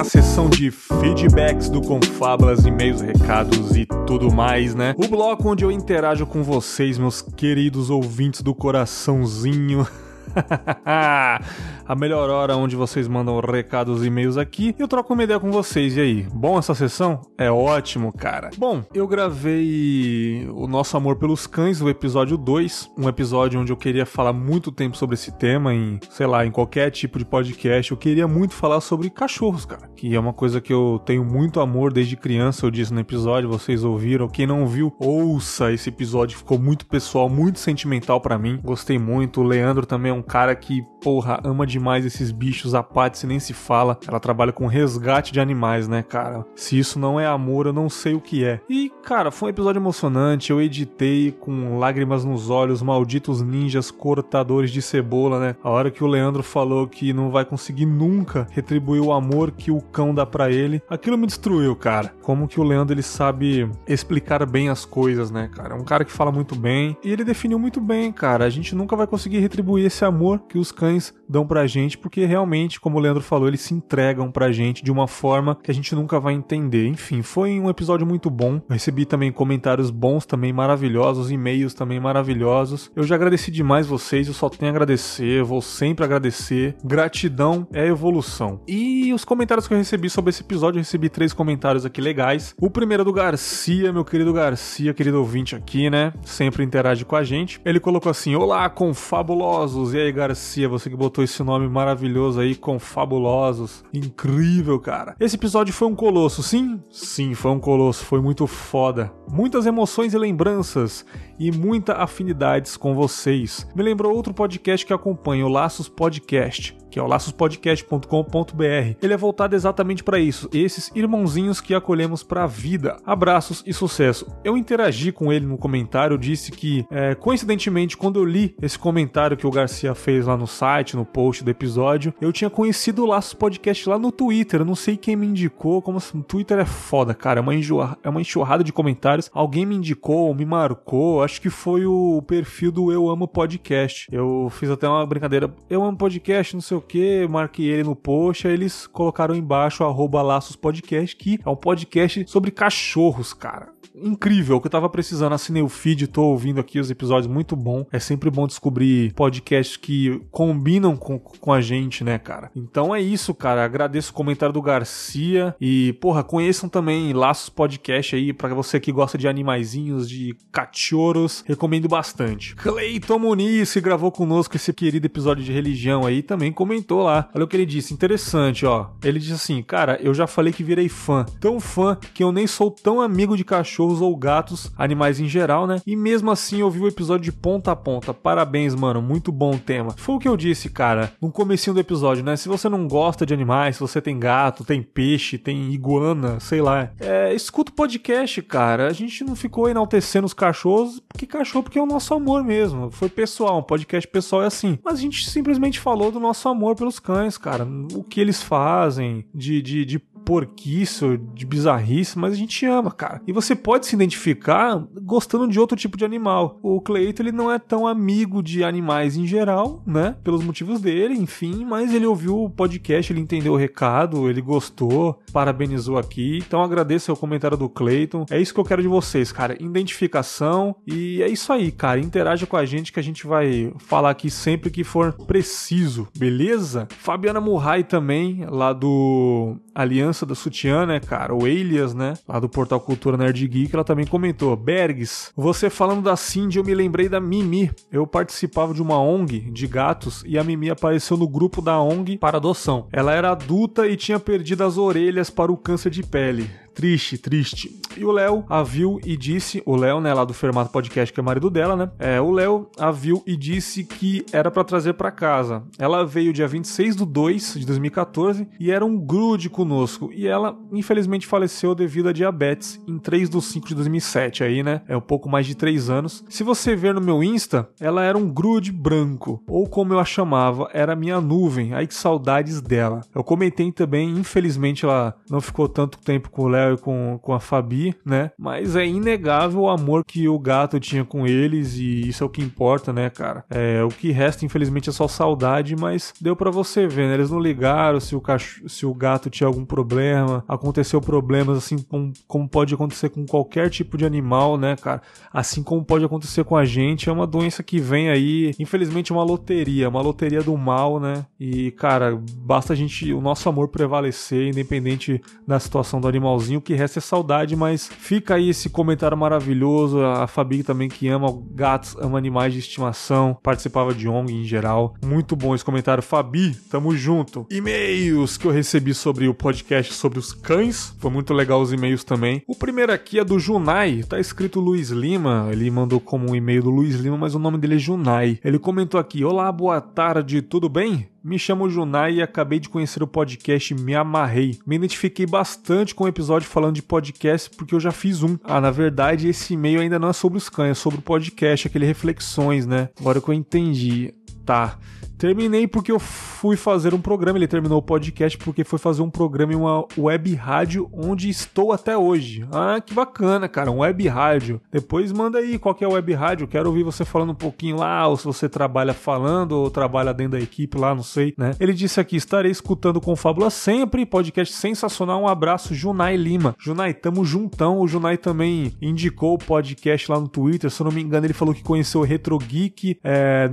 Na sessão de feedbacks do Confablas, e-mails, recados e tudo mais, né? O bloco onde eu interajo com vocês, meus queridos ouvintes do coraçãozinho. *laughs* *laughs* A melhor hora onde vocês mandam recados e e-mails aqui e eu troco uma ideia com vocês. E aí, bom essa sessão? É ótimo, cara. Bom, eu gravei o Nosso Amor pelos Cães, o episódio 2, um episódio onde eu queria falar muito tempo sobre esse tema em, sei lá, em qualquer tipo de podcast. Eu queria muito falar sobre cachorros, cara, que é uma coisa que eu tenho muito amor desde criança. Eu disse no episódio, vocês ouviram. Quem não viu, ouça esse episódio, ficou muito pessoal, muito sentimental pra mim. Gostei muito. O Leandro também é um cara que, porra, ama demais esses bichos. A Patsy nem se fala. Ela trabalha com resgate de animais, né, cara? Se isso não é amor, eu não sei o que é. E, cara, foi um episódio emocionante. Eu editei com lágrimas nos olhos, malditos ninjas cortadores de cebola, né? A hora que o Leandro falou que não vai conseguir nunca retribuir o amor que o cão dá pra ele, aquilo me destruiu, cara. Como que o Leandro ele sabe explicar bem as coisas, né, cara? É um cara que fala muito bem e ele definiu muito bem, cara. A gente nunca vai conseguir retribuir esse amor que os cães dão pra gente, porque realmente, como o Leandro falou, eles se entregam pra gente de uma forma que a gente nunca vai entender. Enfim, foi um episódio muito bom. Eu recebi também comentários bons, também maravilhosos, e-mails também maravilhosos. Eu já agradeci demais vocês, eu só tenho a agradecer, vou sempre agradecer. Gratidão é evolução. E os comentários que eu recebi sobre esse episódio, eu recebi três comentários aqui legais. O primeiro é do Garcia, meu querido Garcia, querido ouvinte aqui, né? Sempre interage com a gente. Ele colocou assim: Olá, confabulosos! E aí, Garcia, você que botou esse nome maravilhoso aí, confabulosos. Incrível, cara. Esse episódio foi um colosso, sim? Sim, foi um colosso, foi muito foda. Muitas emoções e lembranças. E muita afinidades com vocês. Me lembrou outro podcast que acompanha, o Laços Podcast que é o laçospodcast.com.br. Ele é voltado exatamente para isso, esses irmãozinhos que acolhemos para a vida. Abraços e sucesso. Eu interagi com ele no comentário, disse que, é, coincidentemente, quando eu li esse comentário que o Garcia fez lá no site, no post do episódio, eu tinha conhecido o Laços Podcast lá no Twitter. Eu não sei quem me indicou, como assim, Twitter é foda, cara. É uma, enjoa, é uma enxurrada de comentários. Alguém me indicou, me marcou. Acho que foi o perfil do Eu Amo Podcast. Eu fiz até uma brincadeira. Eu amo podcast, não sei o que, marquei ele no post, aí eles colocaram embaixo arroba Laços Podcast, que é um podcast sobre cachorros, cara incrível, o que eu tava precisando. Assinei o feed, tô ouvindo aqui os episódios, muito bom. É sempre bom descobrir podcasts que combinam com, com a gente, né, cara? Então é isso, cara. Agradeço o comentário do Garcia e, porra, conheçam também Laços Podcast aí, para você que gosta de animaizinhos, de cachorros, recomendo bastante. Cleiton Muniz, que gravou conosco esse querido episódio de religião aí, também comentou lá. Olha o que ele disse, interessante, ó. Ele disse assim, cara, eu já falei que virei fã, tão fã que eu nem sou tão amigo de cachorro cachorros ou gatos, animais em geral, né? E mesmo assim eu vi o episódio de ponta a ponta. Parabéns, mano, muito bom tema. Foi o que eu disse, cara, no comecinho do episódio, né? Se você não gosta de animais, se você tem gato, tem peixe, tem iguana, sei lá, é, escuta o podcast, cara. A gente não ficou enaltecendo os cachorros, porque cachorro porque é o nosso amor mesmo. Foi pessoal, um podcast pessoal é assim. Mas a gente simplesmente falou do nosso amor pelos cães, cara. O que eles fazem, de, de, de porquice, de bizarrice, mas a gente ama, cara. E você pode se identificar gostando de outro tipo de animal. O Cleito, ele não é tão amigo de animais em geral, né? Pelos motivos dele, enfim, mas ele ouviu o podcast, ele entendeu o recado, ele gostou, parabenizou aqui. Então agradeço o comentário do Cleiton. É isso que eu quero de vocês, cara. Identificação e é isso aí, cara. Interaja com a gente que a gente vai falar aqui sempre que for preciso, beleza? Fabiana Murray também, lá do Aliança da Sutiã, né, cara? O Elias, né? Lá do Portal Cultura Nerd Geek, ela também comentou. Bergs, você falando da Cindy, eu me lembrei da Mimi. Eu participava de uma ONG de gatos e a Mimi apareceu no grupo da ONG para adoção. Ela era adulta e tinha perdido as orelhas para o câncer de pele. Triste, triste. E o Léo a viu e disse, o Léo, né, lá do Fermato Podcast, que é marido dela, né? É, o Léo a viu e disse que era para trazer para casa. Ela veio dia 26 do 2 de 2014 e era um grude conosco. E ela, infelizmente, faleceu devido a diabetes em 3 do 5 de 2007, aí, né? É um pouco mais de 3 anos. Se você ver no meu Insta, ela era um grude branco, ou como eu a chamava, era minha nuvem. Ai que saudades dela. Eu comentei também, infelizmente ela não ficou tanto tempo com o Léo E com, com a Fabi, né? Mas é inegável o amor que o gato tinha com eles e isso é o que importa, né, cara? É, o que resta, infelizmente, é só saudade, mas deu para você ver, né? Eles não ligaram se o, se o gato tinha algum problema, aconteceu problemas assim como, como pode acontecer com qualquer tipo de animal, né, cara? Assim como pode acontecer com a gente, é uma doença que vem aí, infelizmente, uma loteria, uma loteria do mal, né? E, cara, basta a gente, o nosso amor prevalecer, independente da situação do animalzinho o que resta é saudade, mas fica aí esse comentário maravilhoso. A Fabi também que ama gatos, ama animais de estimação, participava de ONG em geral. Muito bom esse comentário. Fabi, tamo junto. E-mails que eu recebi sobre o podcast sobre os cães. Foi muito legal os e-mails também. O primeiro aqui é do Junai, tá escrito Luiz Lima. Ele mandou como um e-mail do Luiz Lima, mas o nome dele é Junai. Ele comentou aqui: Olá, boa tarde, tudo bem? Me chamo Junai e acabei de conhecer o podcast Me Amarrei. Me identifiquei bastante com o episódio falando de podcast porque eu já fiz um. Ah, na verdade, esse e-mail ainda não é sobre os cães, é sobre o podcast, aquele reflexões, né? Agora que eu entendi. Tá. Terminei porque eu fui fazer um programa. Ele terminou o podcast porque foi fazer um programa em uma web rádio onde estou até hoje. Ah, que bacana, cara. Um web rádio. Depois manda aí qual é a web rádio. Quero ouvir você falando um pouquinho lá, ou se você trabalha falando, ou trabalha dentro da equipe lá, não sei, né? Ele disse aqui: estarei escutando com Fábula sempre. Podcast sensacional. Um abraço, Junai Lima. Junai, tamo juntão. O Junai também indicou o podcast lá no Twitter. Se eu não me engano, ele falou que conheceu o Retro Geek é,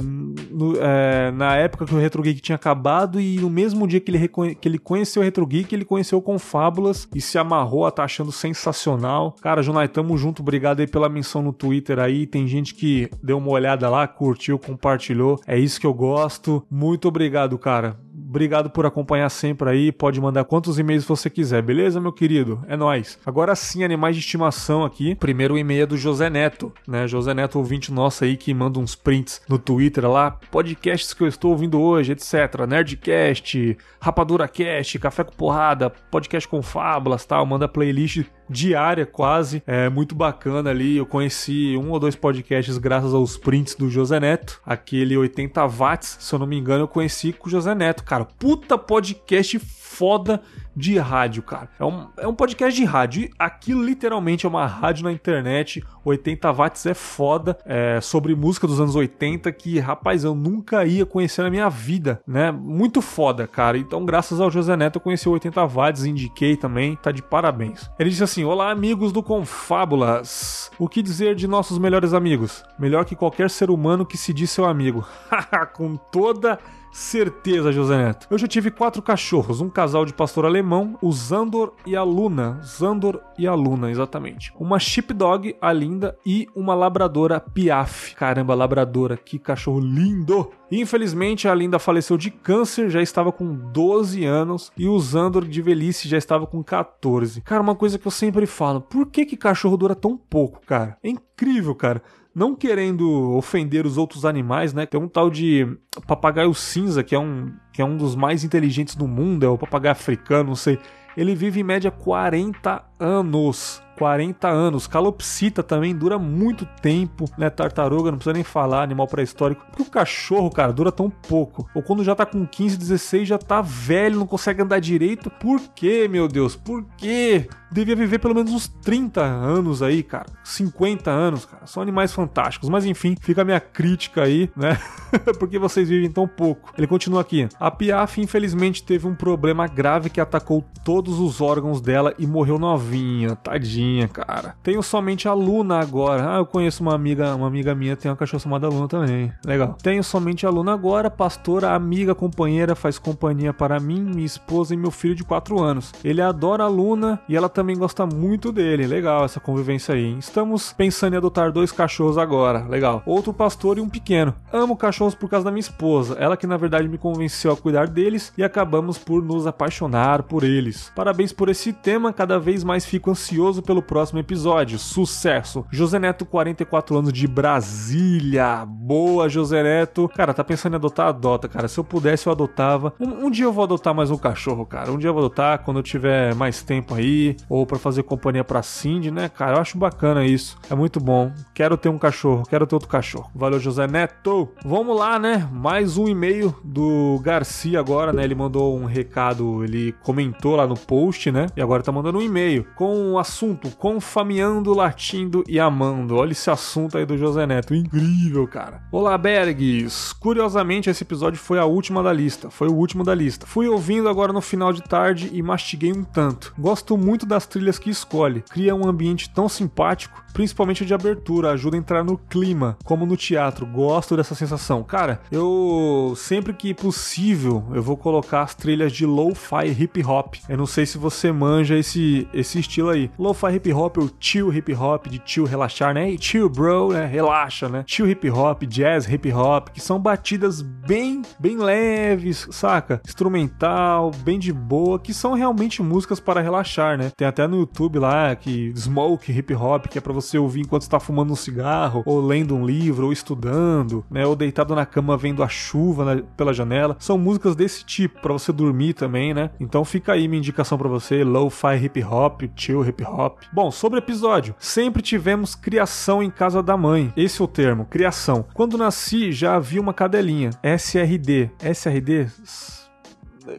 no, é, na época que o Retro Geek tinha acabado e no mesmo dia que ele, que ele conheceu o Retro Geek, ele conheceu com Fábulas e se amarrou, tá achando sensacional. Cara, Junai, tamo junto, obrigado aí pela menção no Twitter aí. Tem gente que deu uma olhada lá, curtiu, compartilhou. É isso que eu gosto. Muito obrigado, cara Obrigado por acompanhar sempre aí. Pode mandar quantos e-mails você quiser, beleza, meu querido? É nóis. Agora sim, animais de estimação aqui. Primeiro e-mail é do José Neto, né? José Neto, ouvinte nosso aí que manda uns prints no Twitter lá. Podcasts que eu estou ouvindo hoje, etc. Nerdcast, Rapadura Cast, Café com Porrada, podcast com fábulas tal. Manda playlist diária quase. É muito bacana ali. Eu conheci um ou dois podcasts graças aos prints do José Neto. Aquele 80 watts, se eu não me engano, eu conheci com o José Neto, cara. Puta podcast foda de rádio, cara. É um, é um podcast de rádio. Aquilo literalmente é uma rádio na internet. 80 watts é foda. É sobre música dos anos 80 que, rapaz, eu nunca ia conhecer na minha vida, né? Muito foda, cara. Então, graças ao José Neto, eu conheci o 80 watts, indiquei também. Tá de parabéns. Ele disse assim: Olá, amigos do Confábulas. O que dizer de nossos melhores amigos? Melhor que qualquer ser humano que se diz seu amigo. *laughs* Com toda Certeza, José Neto. Eu já tive quatro cachorros, um casal de pastor alemão, o Zandor e a Luna. Zandor e a Luna, exatamente. Uma sheepdog, a Linda, e uma labradora Piaf. Caramba, labradora, que cachorro lindo! Infelizmente, a Linda faleceu de câncer, já estava com 12 anos, e o Zandor de velhice já estava com 14. Cara, uma coisa que eu sempre falo, por que que cachorro dura tão pouco, cara? É incrível, cara não querendo ofender os outros animais, né? Tem um tal de papagaio cinza, que é um, que é um dos mais inteligentes do mundo, é o papagaio africano, não sei. Ele vive em média 40 anos. 40 anos. Calopsita também dura muito tempo, né? Tartaruga, não precisa nem falar, animal pré-histórico. Porque o cachorro, cara, dura tão pouco. Ou quando já tá com 15, 16, já tá velho, não consegue andar direito. Por quê, meu Deus? Por quê? Devia viver pelo menos uns 30 anos aí, cara. 50 anos, cara. São animais fantásticos. Mas enfim, fica a minha crítica aí, né? *laughs* Porque vocês vivem tão pouco. Ele continua aqui. A Piaf, infelizmente, teve um problema grave que atacou todos os órgãos dela e morreu novinha. Tadinha, cara. Tenho somente a Luna agora. Ah, eu conheço uma amiga, uma amiga minha tem uma cachorra chamada Luna também. Legal. Tenho somente a Luna agora, pastora, amiga, companheira, faz companhia para mim, minha esposa e meu filho de 4 anos. Ele adora a Luna e ela também gosta muito dele. Legal essa convivência aí. Estamos pensando em adotar dois cachorros agora. Legal. Outro pastor e um pequeno. Amo cachorros por causa da minha esposa. Ela que na verdade me convenceu a cuidar deles e acabamos por nos apaixonar por eles. Parabéns por esse tema. Cada vez mais fico ansioso pelo próximo episódio. Sucesso. José Neto, 44 anos de Brasília. Boa, José Neto. Cara, tá pensando em adotar? Adota, cara. Se eu pudesse, eu adotava. Um, um dia eu vou adotar mais um cachorro, cara. Um dia eu vou adotar quando eu tiver mais tempo aí ou para fazer companhia para Cindy, né, cara? Eu acho bacana isso. É muito bom. Quero ter um cachorro, quero ter outro cachorro. Valeu, José Neto. Vamos lá, né? Mais um e-mail do Garcia agora, né? Ele mandou um recado, ele comentou lá no post, né? E agora tá mandando um e-mail com o assunto Confameando, Latindo e Amando. Olha esse assunto aí do José Neto. Incrível, cara. Olá, Bergs. Curiosamente, esse episódio foi a última da lista. Foi o último da lista. Fui ouvindo agora no final de tarde e mastiguei um tanto. Gosto muito das trilhas que escolhe. Cria um ambiente tão simpático, principalmente de abertura, ajuda a entrar no clima, como no teatro. Gosto dessa sensação. Cara, eu sempre que possível, eu vou colocar as trilhas de lo-fi hip hop. Eu não sei se você manja esse, esse estilo aí. Lo-fi hip hop ou chill hip hop, de chill relaxar, né? E chill bro, né? Relaxa, né? Chill hip hop, jazz hip hop, que são batidas bem, bem leves, saca? Instrumental, bem de boa, que são realmente músicas para relaxar, né? Tem até no YouTube lá que smoke hip hop, que é para você ouvir enquanto está fumando um cigarro, ou lendo um livro, ou estudando, né? Ou deitado na cama vendo a chuva na, pela janela. São músicas desse tipo para você dormir também, né? Então fica aí minha indicação para você, lo-fi hip hop, chill hip hop. Bom, sobre o episódio, sempre tivemos criação em casa da mãe. Esse é o termo, criação. Quando nasci já havia uma cadelinha, SRD. SRD?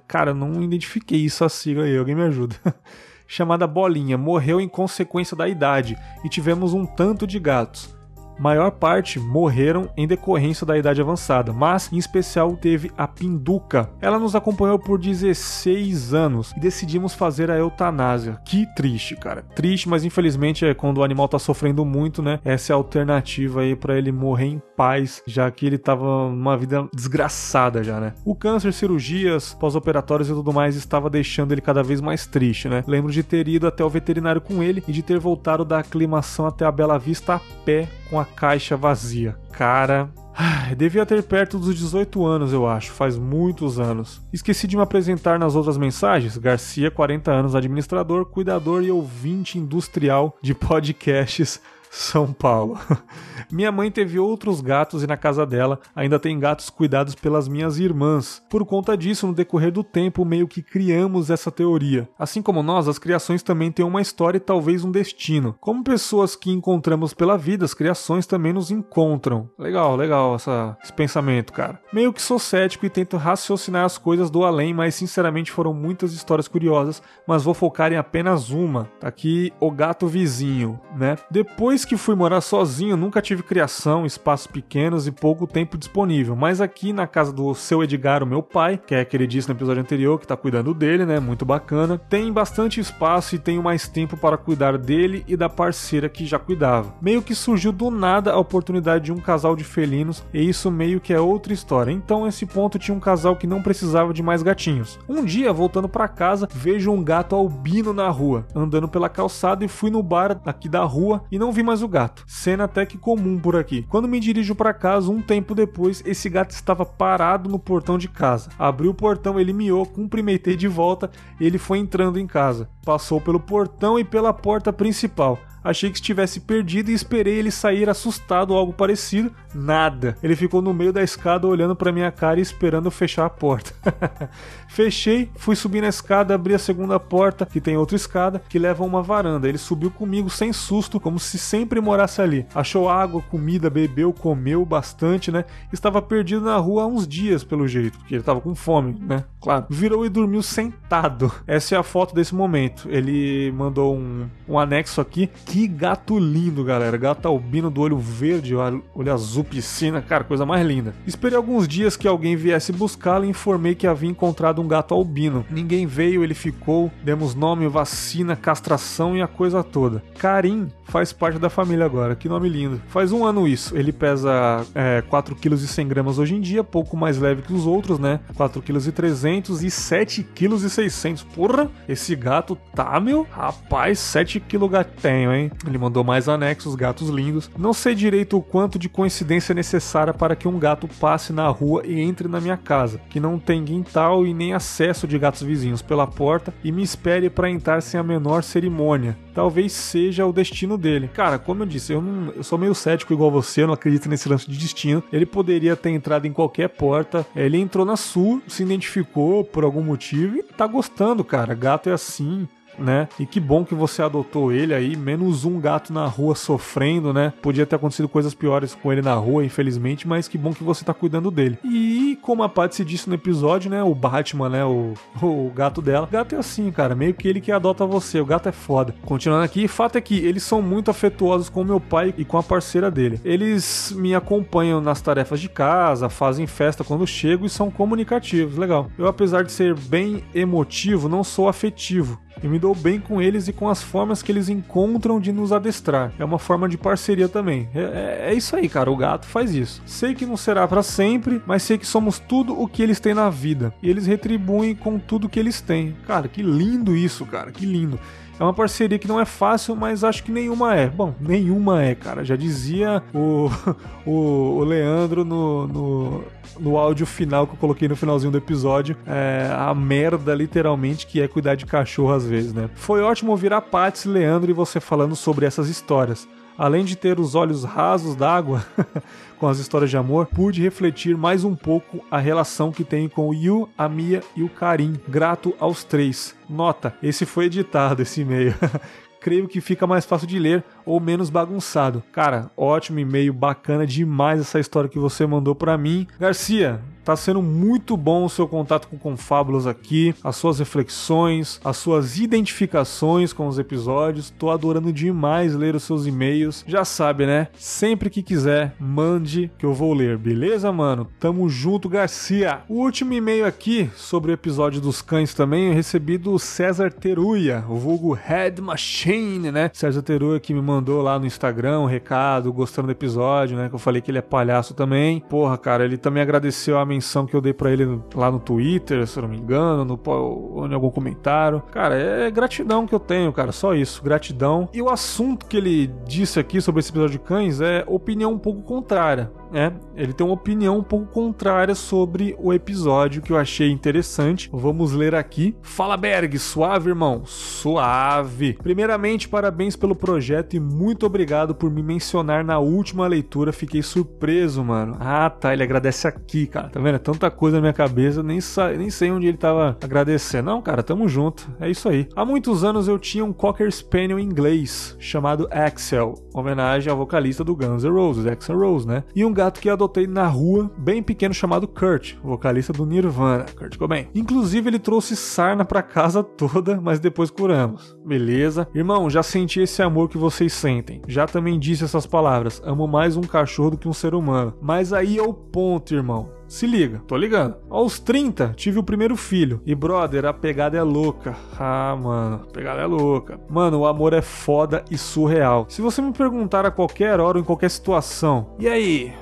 Cara, não identifiquei isso a sigla aí, alguém me ajuda. *laughs* chamada Bolinha morreu em consequência da idade e tivemos um tanto de gatos maior parte morreram em decorrência da idade avançada, mas em especial teve a Pinduca. Ela nos acompanhou por 16 anos e decidimos fazer a eutanásia. Que triste, cara. Triste, mas infelizmente é quando o animal tá sofrendo muito, né? Essa é a alternativa aí para ele morrer em paz, já que ele tava numa vida desgraçada já, né? O câncer, cirurgias, pós-operatórios e tudo mais estava deixando ele cada vez mais triste, né? Lembro de ter ido até o veterinário com ele e de ter voltado da aclimação até a Bela Vista a pé com a caixa vazia. Cara, devia ter perto dos 18 anos, eu acho, faz muitos anos. Esqueci de me apresentar nas outras mensagens. Garcia, 40 anos, administrador, cuidador e ouvinte industrial de podcasts são Paulo. *laughs* Minha mãe teve outros gatos e na casa dela ainda tem gatos cuidados pelas minhas irmãs. Por conta disso, no decorrer do tempo, meio que criamos essa teoria. Assim como nós, as criações também têm uma história e talvez um destino. Como pessoas que encontramos pela vida, as criações também nos encontram. Legal, legal essa, esse pensamento, cara. Meio que sou cético e tento raciocinar as coisas do além, mas sinceramente foram muitas histórias curiosas, mas vou focar em apenas uma. Tá aqui o gato vizinho, né? Depois Depois que fui morar sozinho, nunca tive criação, espaços pequenos e pouco tempo disponível. Mas aqui na casa do seu Edgar, o meu pai, que é que ele disse no episódio anterior, que tá cuidando dele, né? Muito bacana. Tem bastante espaço e tenho mais tempo para cuidar dele e da parceira que já cuidava. Meio que surgiu do nada a oportunidade de um casal de felinos, e isso meio que é outra história. Então, esse ponto tinha um casal que não precisava de mais gatinhos. Um dia, voltando para casa, vejo um gato albino na rua, andando pela calçada e fui no bar aqui da rua e não vi mais o gato. Cena até que comum por aqui. Quando me dirijo para casa, um tempo depois, esse gato estava parado no portão de casa. Abri o portão, ele miou, cumprimentei de volta ele foi entrando em casa. Passou pelo portão e pela porta principal. Achei que estivesse perdido e esperei ele sair assustado ou algo parecido. Nada. Ele ficou no meio da escada olhando para minha cara e esperando fechar a porta. *laughs* Fechei, fui subir na escada, abri a segunda porta, que tem outra escada, que leva a uma varanda. Ele subiu comigo sem susto, como se sempre morasse ali. Achou água, comida, bebeu, comeu bastante, né? Estava perdido na rua há uns dias, pelo jeito, porque ele estava com fome, né? Claro. Virou e dormiu sentado. Essa é a foto desse momento. Ele mandou um, um anexo aqui. Que gato lindo, galera. Gato albino do olho verde, olho azul, piscina, cara, coisa mais linda. Esperei alguns dias que alguém viesse buscá-lo e informei que havia encontrado um gato albino. Ninguém veio, ele ficou, demos nome, vacina, castração e a coisa toda. Karim faz parte da família agora, que nome lindo. Faz um ano isso. Ele pesa é, 4 kg e 100 gramas hoje em dia, pouco mais leve que os outros, né? 4 kg e 300 e 7 kg e 600. Porra, esse gato tá, meu? Rapaz, 7 kg gatenho, hein? Ele mandou mais anexos, gatos lindos. Não sei direito o quanto de coincidência é necessária para que um gato passe na rua e entre na minha casa, que não tem quintal e nem acesso de gatos vizinhos pela porta e me espere para entrar sem a menor cerimônia. Talvez seja o destino dele. Cara, como eu disse, eu, não, eu sou meio cético igual você, eu não acredito nesse lance de destino. Ele poderia ter entrado em qualquer porta. Ele entrou na sua, se identificou por algum motivo e tá gostando, cara. Gato é assim né? E que bom que você adotou ele aí, menos um gato na rua sofrendo, né? Podia ter acontecido coisas piores com ele na rua, infelizmente, mas que bom que você tá cuidando dele. E como a Patsy disse no episódio, né? O Batman, né? O, *laughs* o gato dela. O gato é assim, cara, meio que ele que adota você. O gato é foda. Continuando aqui, fato é que eles são muito afetuosos com meu pai e com a parceira dele. Eles me acompanham nas tarefas de casa, fazem festa quando chego e são comunicativos. Legal. Eu, apesar de ser bem emotivo, não sou afetivo e me dou bem com eles e com as formas que eles encontram de nos adestrar. É uma forma de parceria também. É, é, é isso aí, cara. O gato faz isso. Sei que não será para sempre, mas sei que somos tudo o que eles têm na vida. E eles retribuem com tudo que eles têm. Cara, que lindo isso, cara. Que lindo. É uma parceria que não é fácil, mas acho que nenhuma é. Bom, nenhuma é, cara. Já dizia o, *laughs* o, o Leandro no, no, no áudio final que eu coloquei no finalzinho do episódio. É, a merda, literalmente, que é cuidar de cachorro às vezes, né? Foi ótimo ouvir a Patsy, Leandro e você falando sobre essas histórias. Além de ter os olhos rasos d'água *laughs* com as histórias de amor, pude refletir mais um pouco a relação que tenho com o Yu, a Mia e o Karim. Grato aos três. Nota, esse foi editado, esse e-mail. *laughs* creio que fica mais fácil de ler ou menos bagunçado. Cara, ótimo e-mail, bacana demais essa história que você mandou para mim. Garcia, Tá sendo muito bom o seu contato com Confábulos aqui, as suas reflexões, as suas identificações com os episódios. Tô adorando demais ler os seus e-mails. Já sabe, né? Sempre que quiser, mande que eu vou ler, beleza, mano? Tamo junto, Garcia. O último e-mail aqui sobre o episódio dos cães também eu recebi do César Teruia, o vulgo Head Machine, né? César Teruia que me mandou lá no Instagram um recado, gostando do episódio, né? Que eu falei que ele é palhaço também. Porra, cara, ele também agradeceu a mensagem menção que eu dei para ele lá no Twitter, se eu não me engano, no, ou em algum comentário. Cara, é gratidão que eu tenho, cara, só isso, gratidão. E o assunto que ele disse aqui sobre esse episódio de cães é opinião um pouco contrária né? Ele tem uma opinião um pouco contrária sobre o episódio que eu achei interessante. Vamos ler aqui. Fala Berg, suave, irmão? Suave. Primeiramente, parabéns pelo projeto e muito obrigado por me mencionar na última leitura. Fiquei surpreso, mano. Ah, tá. Ele agradece aqui, cara. Tá vendo? É tanta coisa na minha cabeça, nem, nem sei onde ele tava agradecendo. Não, cara, tamo junto. É isso aí. Há muitos anos eu tinha um Cocker Spaniel inglês chamado Axel, homenagem ao vocalista do Guns N' Roses, Axel Rose, né? E um gato que adotei na rua, bem pequeno, chamado Kurt, vocalista do Nirvana, Kurt Cobain. Inclusive, ele trouxe sarna pra casa toda, mas depois curamos. Beleza? Irmão, já senti esse amor que vocês sentem. Já também disse essas palavras. Amo mais um cachorro do que um ser humano. Mas aí é o ponto, irmão. Se liga, tô ligando. Aos 30, tive o primeiro filho. E, brother, a pegada é louca. Ah, mano, a pegada é louca. Mano, o amor é foda e surreal. Se você me perguntar a qualquer hora ou em qualquer situação, e aí,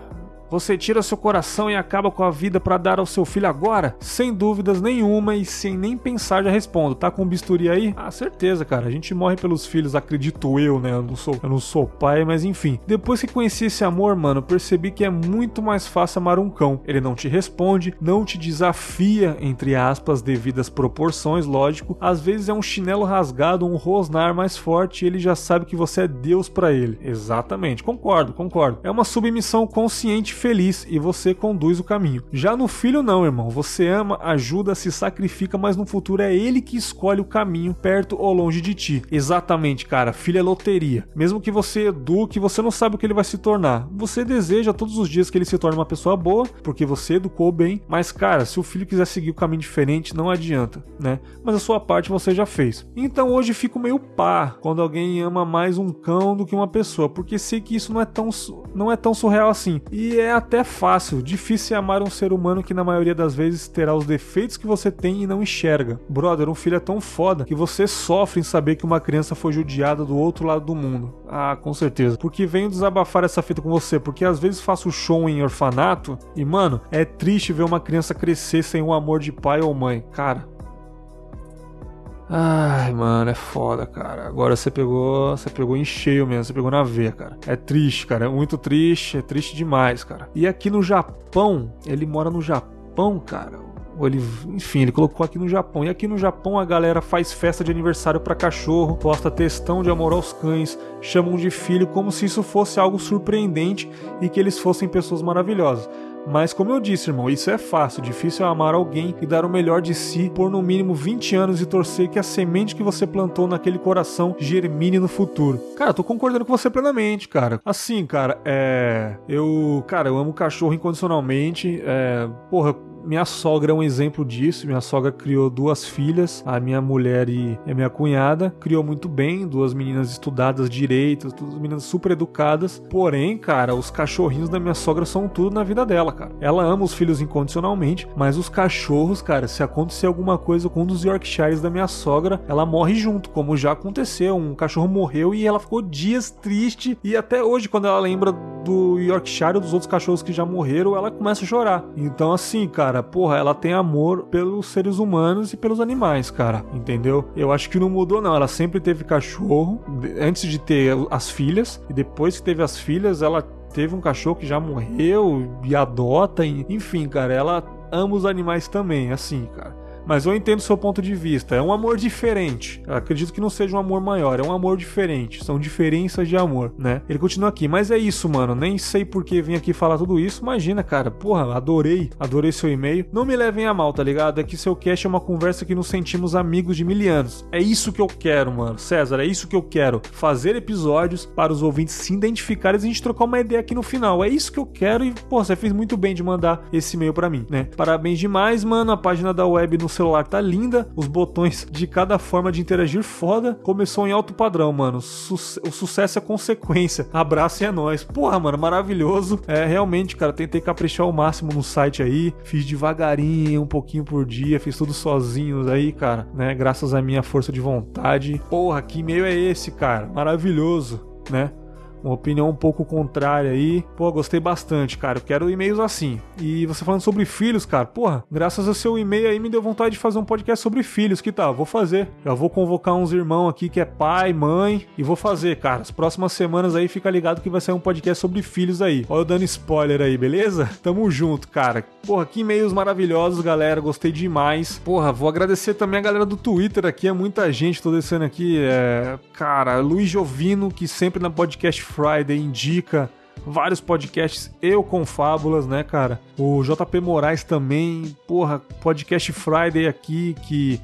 você tira seu coração e acaba com a vida para dar ao seu filho agora? Sem dúvidas nenhuma e sem nem pensar já respondo. Tá com bisturi aí? Ah, certeza, cara. A gente morre pelos filhos, acredito eu, né? Eu não sou, eu não sou pai, mas enfim. Depois que conheci esse amor, mano, percebi que é muito mais fácil amar um cão. Ele não te responde, não te desafia, entre aspas, devidas proporções, lógico. Às vezes é um chinelo rasgado, um rosnar mais forte e ele já sabe que você é Deus para ele. Exatamente, concordo, concordo. É uma submissão consciente feliz e você conduz o caminho. Já no filho, não, irmão. Você ama, ajuda, se sacrifica, mas no futuro é ele que escolhe o caminho, perto ou longe de ti. Exatamente, cara. Filho é loteria. Mesmo que você eduque, você não sabe o que ele vai se tornar. Você deseja todos os dias que ele se torne uma pessoa boa, porque você educou bem. Mas, cara, se o filho quiser seguir o um caminho diferente, não adianta, né? Mas a sua parte você já fez. Então hoje fico meio pá quando alguém ama mais um cão do que uma pessoa, porque sei que isso não é tão, não é tão surreal assim. E é é até fácil, difícil é amar um ser humano que na maioria das vezes terá os defeitos que você tem e não enxerga. Brother, um filho é tão foda que você sofre em saber que uma criança foi judiada do outro lado do mundo. Ah, com certeza. Porque venho desabafar essa fita com você, porque às vezes faço show em orfanato e, mano, é triste ver uma criança crescer sem o amor de pai ou mãe. Cara, Ai, mano, é foda, cara. Agora você pegou, você pegou em cheio mesmo, você pegou na veia, cara. É triste, cara, é muito triste, é triste demais, cara. E aqui no Japão, ele mora no Japão, cara. Ele, enfim, ele colocou aqui no Japão. E aqui no Japão a galera faz festa de aniversário para cachorro, posta textão de amor aos cães, chamam de filho como se isso fosse algo surpreendente e que eles fossem pessoas maravilhosas. Mas como eu disse, irmão, isso é fácil. Difícil é amar alguém e dar o melhor de si por no mínimo 20 anos e torcer que a semente que você plantou naquele coração germine no futuro. Cara, tô concordando com você plenamente, cara. Assim, cara, é. Eu. Cara, eu amo cachorro incondicionalmente. É. Porra minha sogra é um exemplo disso. Minha sogra criou duas filhas, a minha mulher e a minha cunhada. Criou muito bem, duas meninas estudadas direito, duas meninas super educadas. Porém, cara, os cachorrinhos da minha sogra são tudo na vida dela, cara. Ela ama os filhos incondicionalmente, mas os cachorros, cara, se acontecer alguma coisa com um dos Yorkshires da minha sogra, ela morre junto, como já aconteceu. Um cachorro morreu e ela ficou dias triste. E até hoje, quando ela lembra do Yorkshire ou dos outros cachorros que já morreram, ela começa a chorar. Então, assim, cara cara, porra, ela tem amor pelos seres humanos e pelos animais, cara, entendeu? Eu acho que não mudou, não. Ela sempre teve cachorro, antes de ter as filhas, e depois que teve as filhas, ela teve um cachorro que já morreu e adota, enfim, cara, ela ama os animais também, assim, cara. Mas eu entendo seu ponto de vista. É um amor diferente. Eu acredito que não seja um amor maior, é um amor diferente. São diferenças de amor, né? Ele continua aqui, mas é isso, mano. Nem sei por que vim aqui falar tudo isso. Imagina, cara. Porra, adorei. Adorei seu e-mail. Não me levem a mal, tá ligado? É que seu cast é uma conversa que nos sentimos amigos de mil anos. É isso que eu quero, mano. César, é isso que eu quero. Fazer episódios para os ouvintes se identificarem e a gente trocar uma ideia aqui no final. É isso que eu quero e, pô, você fez muito bem de mandar esse e-mail para mim, né? Parabéns demais, mano. A página da web no celular tá linda, os botões de cada forma de interagir foda. Começou em alto padrão, mano. Su o sucesso é consequência. Abraço e é nóis. Porra, mano, maravilhoso. É, realmente, cara, tentei caprichar o máximo no site aí. Fiz devagarinho, um pouquinho por dia, fiz tudo sozinho aí, cara, né? Graças à minha força de vontade. Porra, que e-mail é esse, cara? Maravilhoso, né? Uma opinião um pouco contrária aí. Pô, gostei bastante, cara. Eu quero e-mails assim. E você falando sobre filhos, cara, porra, graças ao seu e-mail aí me deu vontade de fazer um podcast sobre filhos. Que tal? Vou fazer. Já vou convocar uns irmãos aqui que é pai, mãe e vou fazer, cara. As próximas semanas aí fica ligado que vai sair um podcast sobre filhos aí. Olha eu dando spoiler aí, beleza? *laughs* Tamo junto, cara. Porra, que e-mails maravilhosos, galera. Gostei demais. Porra, vou agradecer também a galera do Twitter aqui. É muita gente. Tô descendo aqui. É... Cara, Luiz Jovino, que sempre na Podcast Friday indica vários podcasts, eu com fábulas, né, cara? O JP Moraes também, porra, Podcast Friday aqui, que,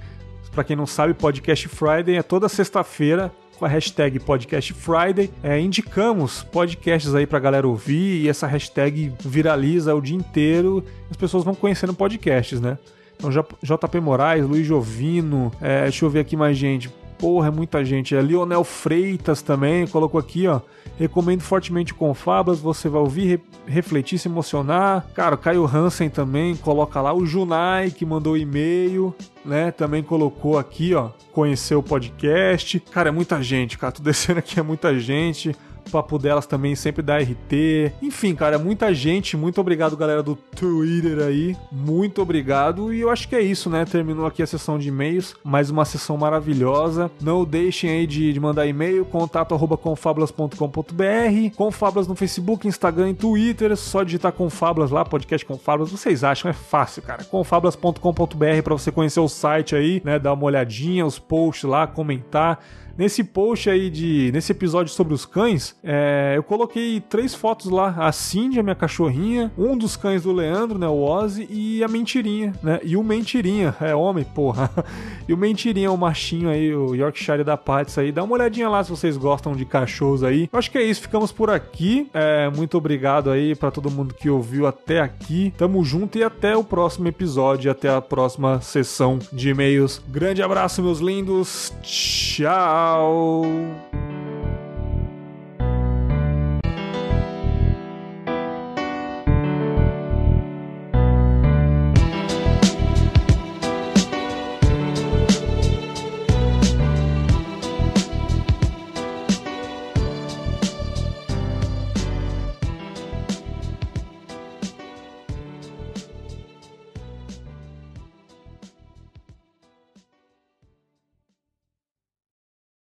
para quem não sabe, Podcast Friday é toda sexta-feira com a hashtag Podcast Friday. É, indicamos podcasts aí pra galera ouvir e essa hashtag viraliza o dia inteiro. As pessoas vão conhecendo podcasts, né? Então, JP Moraes, Luiz Jovino, é, deixa eu ver aqui mais gente. Porra, é muita gente. É Lionel Freitas também, colocou aqui, ó. Recomendo fortemente com Fablas, você vai ouvir, re refletir, se emocionar. Cara, Caio Hansen também coloca lá. O Junai, que mandou e-mail, né? Também colocou aqui, ó. Conheceu o podcast. Cara, é muita gente, cara. Tô *laughs* descendo aqui, é muita gente papo delas também sempre dá RT. Enfim, cara, muita gente. Muito obrigado, galera do Twitter aí. Muito obrigado. E eu acho que é isso, né? Terminou aqui a sessão de e-mails. Mais uma sessão maravilhosa. Não deixem aí de, de mandar e-mail. Contato arroba confablas.com.br. Confablas no Facebook, Instagram e Twitter. Só digitar Confablas lá, podcast Confablas. Vocês acham? É fácil, cara. Confablas.com.br para você conhecer o site aí, né? Dar uma olhadinha, os posts lá, comentar. Nesse post aí de. Nesse episódio sobre os cães, é, eu coloquei três fotos lá. A Cindy, a minha cachorrinha, um dos cães do Leandro, né? O Ozzy, e a Mentirinha, né? E o Mentirinha, *laughs* é homem, porra. *laughs* e o Mentirinha, o machinho aí, o Yorkshire da Pats aí. Dá uma olhadinha lá se vocês gostam de cachorros aí. Eu acho que é isso, ficamos por aqui. É, muito obrigado aí para todo mundo que ouviu até aqui. Tamo junto e até o próximo episódio, até a próxima sessão de e-mails. Grande abraço, meus lindos. Tchau! Ciao.